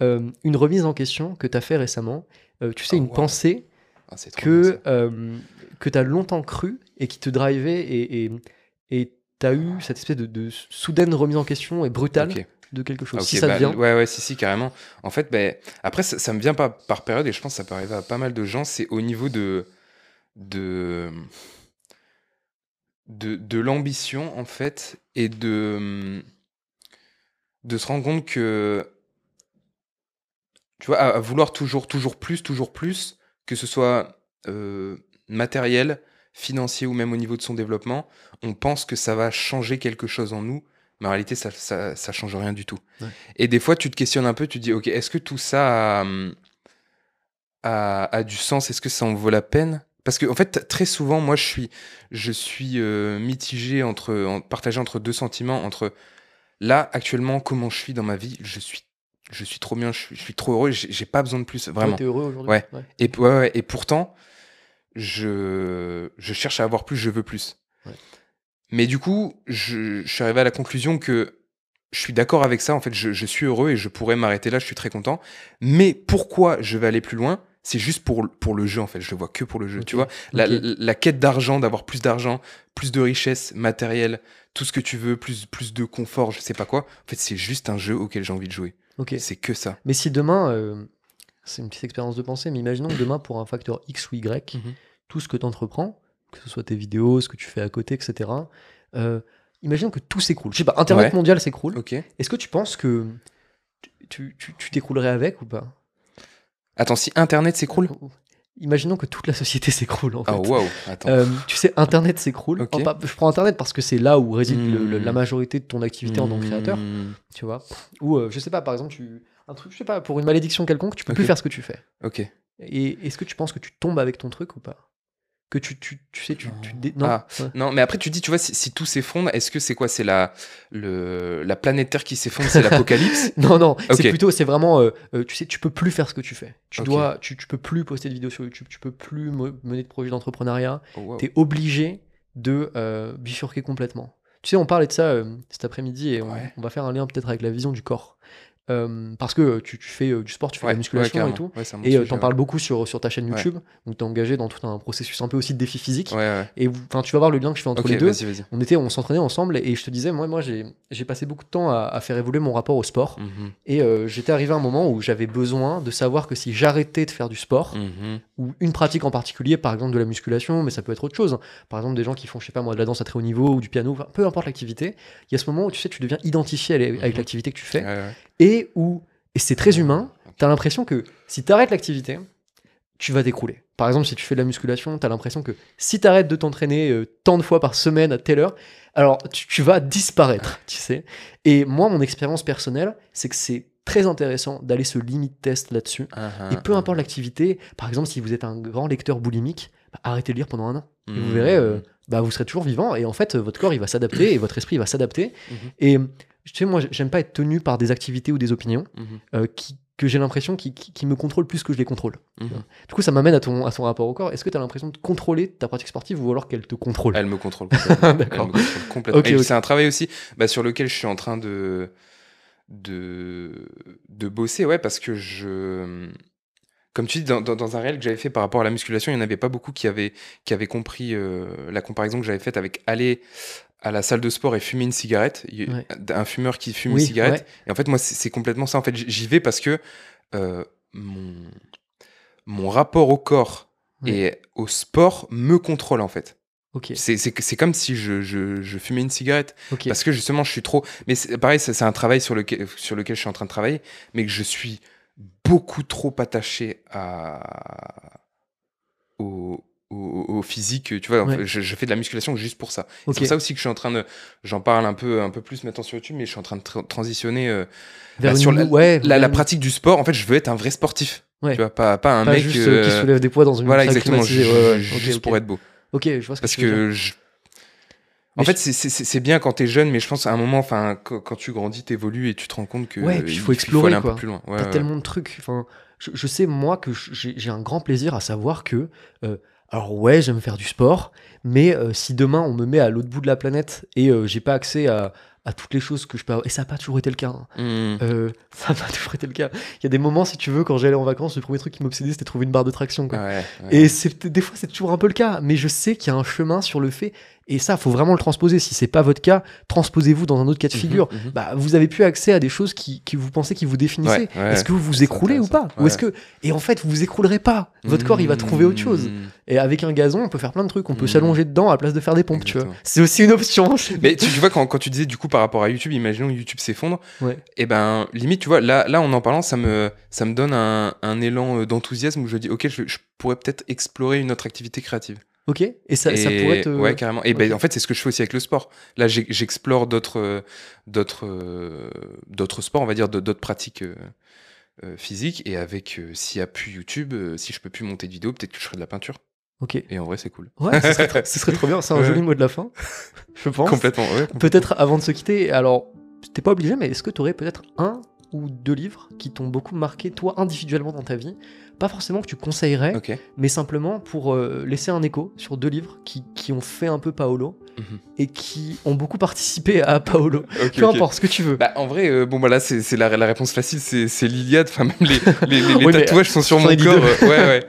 euh, une remise en question que tu as fait récemment, euh, tu sais, Ah, une wow. pensée Ah, que, que tu as longtemps cru et qui te drivait et et- et t'as eu cette espèce de, de soudaine remise en question et brutale de quelque chose. Ok, si ça bah. Ouais, ouais, si, si, carrément. En fait, ben après, ça, ça me vient pas par période et je pense que ça peut arriver à pas mal de gens. C'est au niveau de. de. de, de l'ambition, en fait, et de. de se rendre compte que. Tu vois, à, à vouloir toujours, toujours plus, toujours plus, que ce soit euh, matériel, financier ou même au niveau de son développement, on pense que ça va changer quelque chose en nous, mais en réalité, ça, ça, ça change rien du tout. Ouais. Et des fois, tu te questionnes un peu, tu te dis, ok, est-ce que tout ça a, hum, a, a du sens? Est-ce que ça en vaut la peine? Parce que, en fait, très souvent, moi, je suis, je suis euh, mitigé, entre, en, partagé entre deux sentiments, entre là, actuellement, comment je suis dans ma vie, je suis, je suis trop bien, je suis, je suis trop heureux, j'ai pas besoin de plus, vraiment. t'es heureux aujourd'hui? Ouais. Et, ouais, ouais, et pourtant, je, je cherche à avoir plus, je veux plus. Ouais. Mais du coup, je, je suis arrivé à la conclusion que je suis d'accord avec ça. En fait, je, je suis heureux et je pourrais m'arrêter là, je suis très content. Mais pourquoi je vais aller plus loin? C'est juste pour, pour le jeu, en fait. Je le vois que pour le jeu. Tu vois, la, la- la quête d'argent, d'avoir plus d'argent, plus de richesse matérielle, tout ce que tu veux, plus, plus de confort, je sais pas quoi. En fait, c'est juste un jeu auquel j'ai envie de jouer. Ok. C'est que ça. Mais si demain, euh, c'est une petite expérience de pensée, mais imaginons que demain, pour un facteur X ou Y, Mhm. tout ce que tu entreprends, que ce soit tes vidéos, ce que tu fais à côté, etc., euh, imaginons que tout s'écroule. Je sais pas, Internet Ouais. mondial s'écroule. Est-ce que tu penses que tu t'écroulerais avec ou pas? Attends, si Internet s'écroule? Imaginons que toute la société s'écroule en fait. Ah, waouh. Attends. Euh, tu sais, Internet s'écroule. Enfin, je prends Internet parce que c'est là où réside le- le- Hmm. la majorité de ton activité en tant que créateur, Hmm, tu vois. Ou, euh, je sais pas, par exemple, tu, un truc, je sais pas, pour une malédiction quelconque, tu peux plus faire ce que tu fais. Ok. Et est-ce que tu penses que tu tombes avec ton truc ou pas? Que tu, tu, tu sais, tu, tu dé- non? Ah. Ouais. Non, mais après, tu dis, tu vois, si, si tout s'effondre, est-ce que c'est quoi? C'est la, le, la planète Terre qui s'effondre, c'est l'apocalypse? Non, non, c'est plutôt, c'est vraiment, euh, euh, tu sais, tu peux plus faire ce que tu fais. Tu Ok. dois, tu, tu peux plus poster de vidéos sur YouTube, tu peux plus me- mener de projets d'entrepreneuriat. Oh, wow. Tu es obligé de euh, bifurquer complètement. Tu sais, on parlait de ça euh, cet après-midi et on, Ouais. on va faire un lien peut-être avec la vision du corps. Euh, parce que tu, tu fais euh, du sport, tu fais de la musculation ouais, et tout. Ouais, Et sujet, tu en ouais. parles beaucoup sur, sur ta chaîne. YouTube. Donc tu es engagé dans tout un processus un peu aussi de défi physique. Et enfin, tu vas voir le lien que je fais entre les deux. On était, on s'entraînait ensemble et je te disais, moi, moi j'ai j'ai passé beaucoup de temps à, à faire évoluer mon rapport au sport. Mhm, Et euh, j'étais arrivé à un moment où j'avais besoin de savoir que si j'arrêtais de faire du sport, mhm. ou une pratique en particulier, par exemple de la musculation, mais ça peut être autre chose. Par exemple, des gens qui font, je sais pas moi, de la danse à très haut niveau ou du piano, peu importe l'activité, il y a ce moment où tu sais, tu deviens identifié avec avec Mhm. l'activité que tu fais. Et où, et c'est très humain, tu as l'impression que si tu arrêtes l'activité, tu vas t'écrouler. Par exemple, si tu fais de la musculation, tu as l'impression que si tu arrêtes de t'entraîner euh, tant de fois par semaine à telle heure, alors tu, tu vas disparaître, tu sais. Et moi, mon expérience personnelle, c'est que c'est très intéressant d'aller se limite test là-dessus. Et peu importe l'activité, par exemple, si vous êtes un grand lecteur boulimique, bah, arrêtez de lire pendant un an. Et vous verrez, euh, bah, vous serez toujours vivant. Et en fait, euh, votre corps, il va s'adapter et votre esprit, il va s'adapter. Mhm. Et tu sais, moi, j'aime pas être tenu par des activités ou des opinions Mhm, euh, qui, que j'ai l'impression qui, qui, qui me contrôlent plus que je les contrôle. mhm. Du coup, ça m'amène à ton, à ton rapport au corps. Est-ce que tu as l'impression de contrôler ta pratique sportive ou alors qu'elle te contrôle? Elle me contrôle complètement. Elle me D'accord. contrôle complètement. C'est un travail aussi bah, sur lequel je suis en train de, de, de bosser, ouais, parce que je. Comme tu dis, dans, dans- dans un réel que j'avais fait par rapport à la musculation, il n'y en avait pas beaucoup qui avaient, qui avaient compris euh, la comparaison que j'avais faite avec aller à la salle de sport et fumer une cigarette. Ouais. Un fumeur qui fume Oui, une cigarette. ouais. Et en fait, moi, c'est complètement ça. En fait, j'y vais parce que euh, mon, mon rapport au corps et au sport me contrôle, en fait. Ok, C'est- comme si je, je- je fumais une cigarette. Parce que justement, je suis trop. Mais pareil, c'est c'est un travail sur lequel, sur lequel je suis en train de travailler, mais que je suis beaucoup trop attaché à... au, au, au physique. Tu vois, Ouais. je, je fais de la musculation juste pour ça. C'est pour ça aussi que je suis en train de. J'en parle un peu, un peu plus maintenant sur YouTube, mais je suis en train de tra- transitionner euh, Vers bah, sur la, ouais, la, la vers- pratique du sport. En fait, je veux être un vrai sportif. Ouais. Tu vois, pas, pas un pas mec. juste euh, qui euh, soulève des poids dans une Voilà, salle exactement. juste pour être beau. Ok, je vois ce que Parce tu veux dire. que je... En fait, c'est- bien quand t'es jeune, mais je pense à un moment, enfin, quand, tu grandis, t'évolues et tu te rends compte que Ouais, puis il il faut explorer, aller un peu plus loin. T'as tellement de trucs. Enfin, je, sais, moi, que j'ai j'ai un grand plaisir à savoir que. euh, alors, ouais, j'aime faire du sport, mais euh, si demain on me met à l'autre bout de la planète et euh, j'ai pas accès à, à toutes les choses que je peux avoir. Et ça n'a pas toujours été le cas. hein. Mmh. Euh, ça n'a pas toujours été le cas. Il y a des moments, si tu veux, quand j'allais en vacances, le premier truc qui m'obsédait, c'était trouver une barre de traction. Quoi. Ouais, ouais. Et des fois, c'est toujours un peu le cas, mais je sais qu'il y a un chemin sur le fait. Et ça, faut vraiment le transposer. Si c'est pas votre cas, transposez-vous dans un autre cas de Mhm, figure. mhm. Bah, vous avez plus accès à des choses qui, qui vous pensez qui vous définissaient. Ouais, ouais. Est-ce que vous vous écroulez ou pas. Ou est-ce que et en fait vous vous écroulerez pas Votre corps il va trouver autre chose. Mmh. Et avec un gazon, on peut faire plein de trucs. On peut Mhm. s'allonger dedans à la place de faire des pompes. Tu vois. C'est aussi une option. Mais tu, tu vois, quand, quand tu disais du coup par rapport à YouTube, imaginons que YouTube s'effondre, et ben limite, tu vois, là, là en en parlant, ça me, ça me donne un, un élan euh, d'enthousiasme où je dis, ok, je, je pourrais peut-être explorer une autre activité créative. Ok. Et ça, pourrait te. Ouais, carrément. Et ben, en fait, c'est ce que je fais aussi avec le sport. Là, j'explore d'autres, d'autres, d'autres sports, on va dire, d'autres pratiques euh, euh, physiques. Et avec, euh, s'il n'y a plus YouTube, euh, si je peux plus monter de vidéo, peut-être que je ferai de la peinture. Ok. Et en vrai, c'est cool. Ouais, ce serait, trop, ce serait trop bien. C'est un Ouais. joli mot de la fin. Je pense. Complètement, ouais. Peut-être avant de se quitter, alors, t'es pas obligé, mais est-ce que tu aurais peut-être un ou deux livres qui t'ont beaucoup marqué, toi, individuellement dans ta vie Pas forcément que tu conseillerais, mais simplement pour euh, laisser un écho sur deux livres qui, qui ont fait un peu Paolo Mhm. et qui ont beaucoup participé à Paolo. Peu importe ce que tu veux. Bah, en vrai, euh, bon, bah là, c'est la, la réponse facile, c'est l'Iliade. Enfin, même les, les, les- les Oui, mais, tatouages sont sur mon corps. euh, ouais, ouais.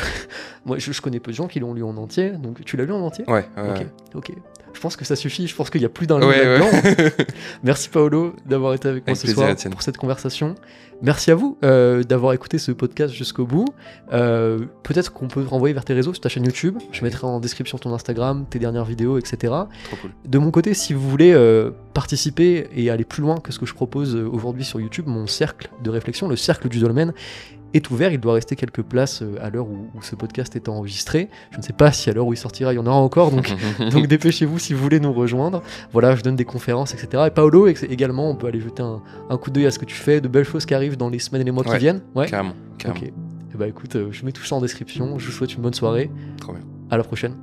Moi, je, je connais peu de gens qui l'ont lu en entier, donc tu l'as lu en entier? Ouais, ouais. ok. Je pense que ça suffit, je pense qu'il y a plus d'un Ouais, là-dedans. ouais. Merci Paolo d'avoir été avec moi ce plaisir, soir pour cette conversation. Merci à vous euh, d'avoir écouté ce podcast jusqu'au bout. Euh, Peut-être qu'on peut renvoyer vers tes réseaux, sur ta chaîne YouTube. Je mettrai en description ton Instagram, tes dernières vidéos, etc. Trop cool. De mon côté, si vous voulez euh, participer et aller plus loin que ce que je propose aujourd'hui sur YouTube, mon cercle de réflexion, le cercle du dolmen, est ouvert. Il doit rester quelques places euh, à l'heure où, où ce podcast est enregistré. Je ne sais pas si à l'heure où il sortira, il y en aura encore. Donc, donc dépêchez-vous si vous voulez nous rejoindre. Voilà, je donne des conférences, etc. Et Paolo également, on peut aller jeter un, un coup d'œil à ce que tu fais, de belles choses qui arrivent dans les semaines et les mois qui viennent. Ouais. Carrément, carrément. Ok. Et bah écoute, euh, je mets tout ça en description. Je vous souhaite une bonne soirée. Trop bien. À la prochaine.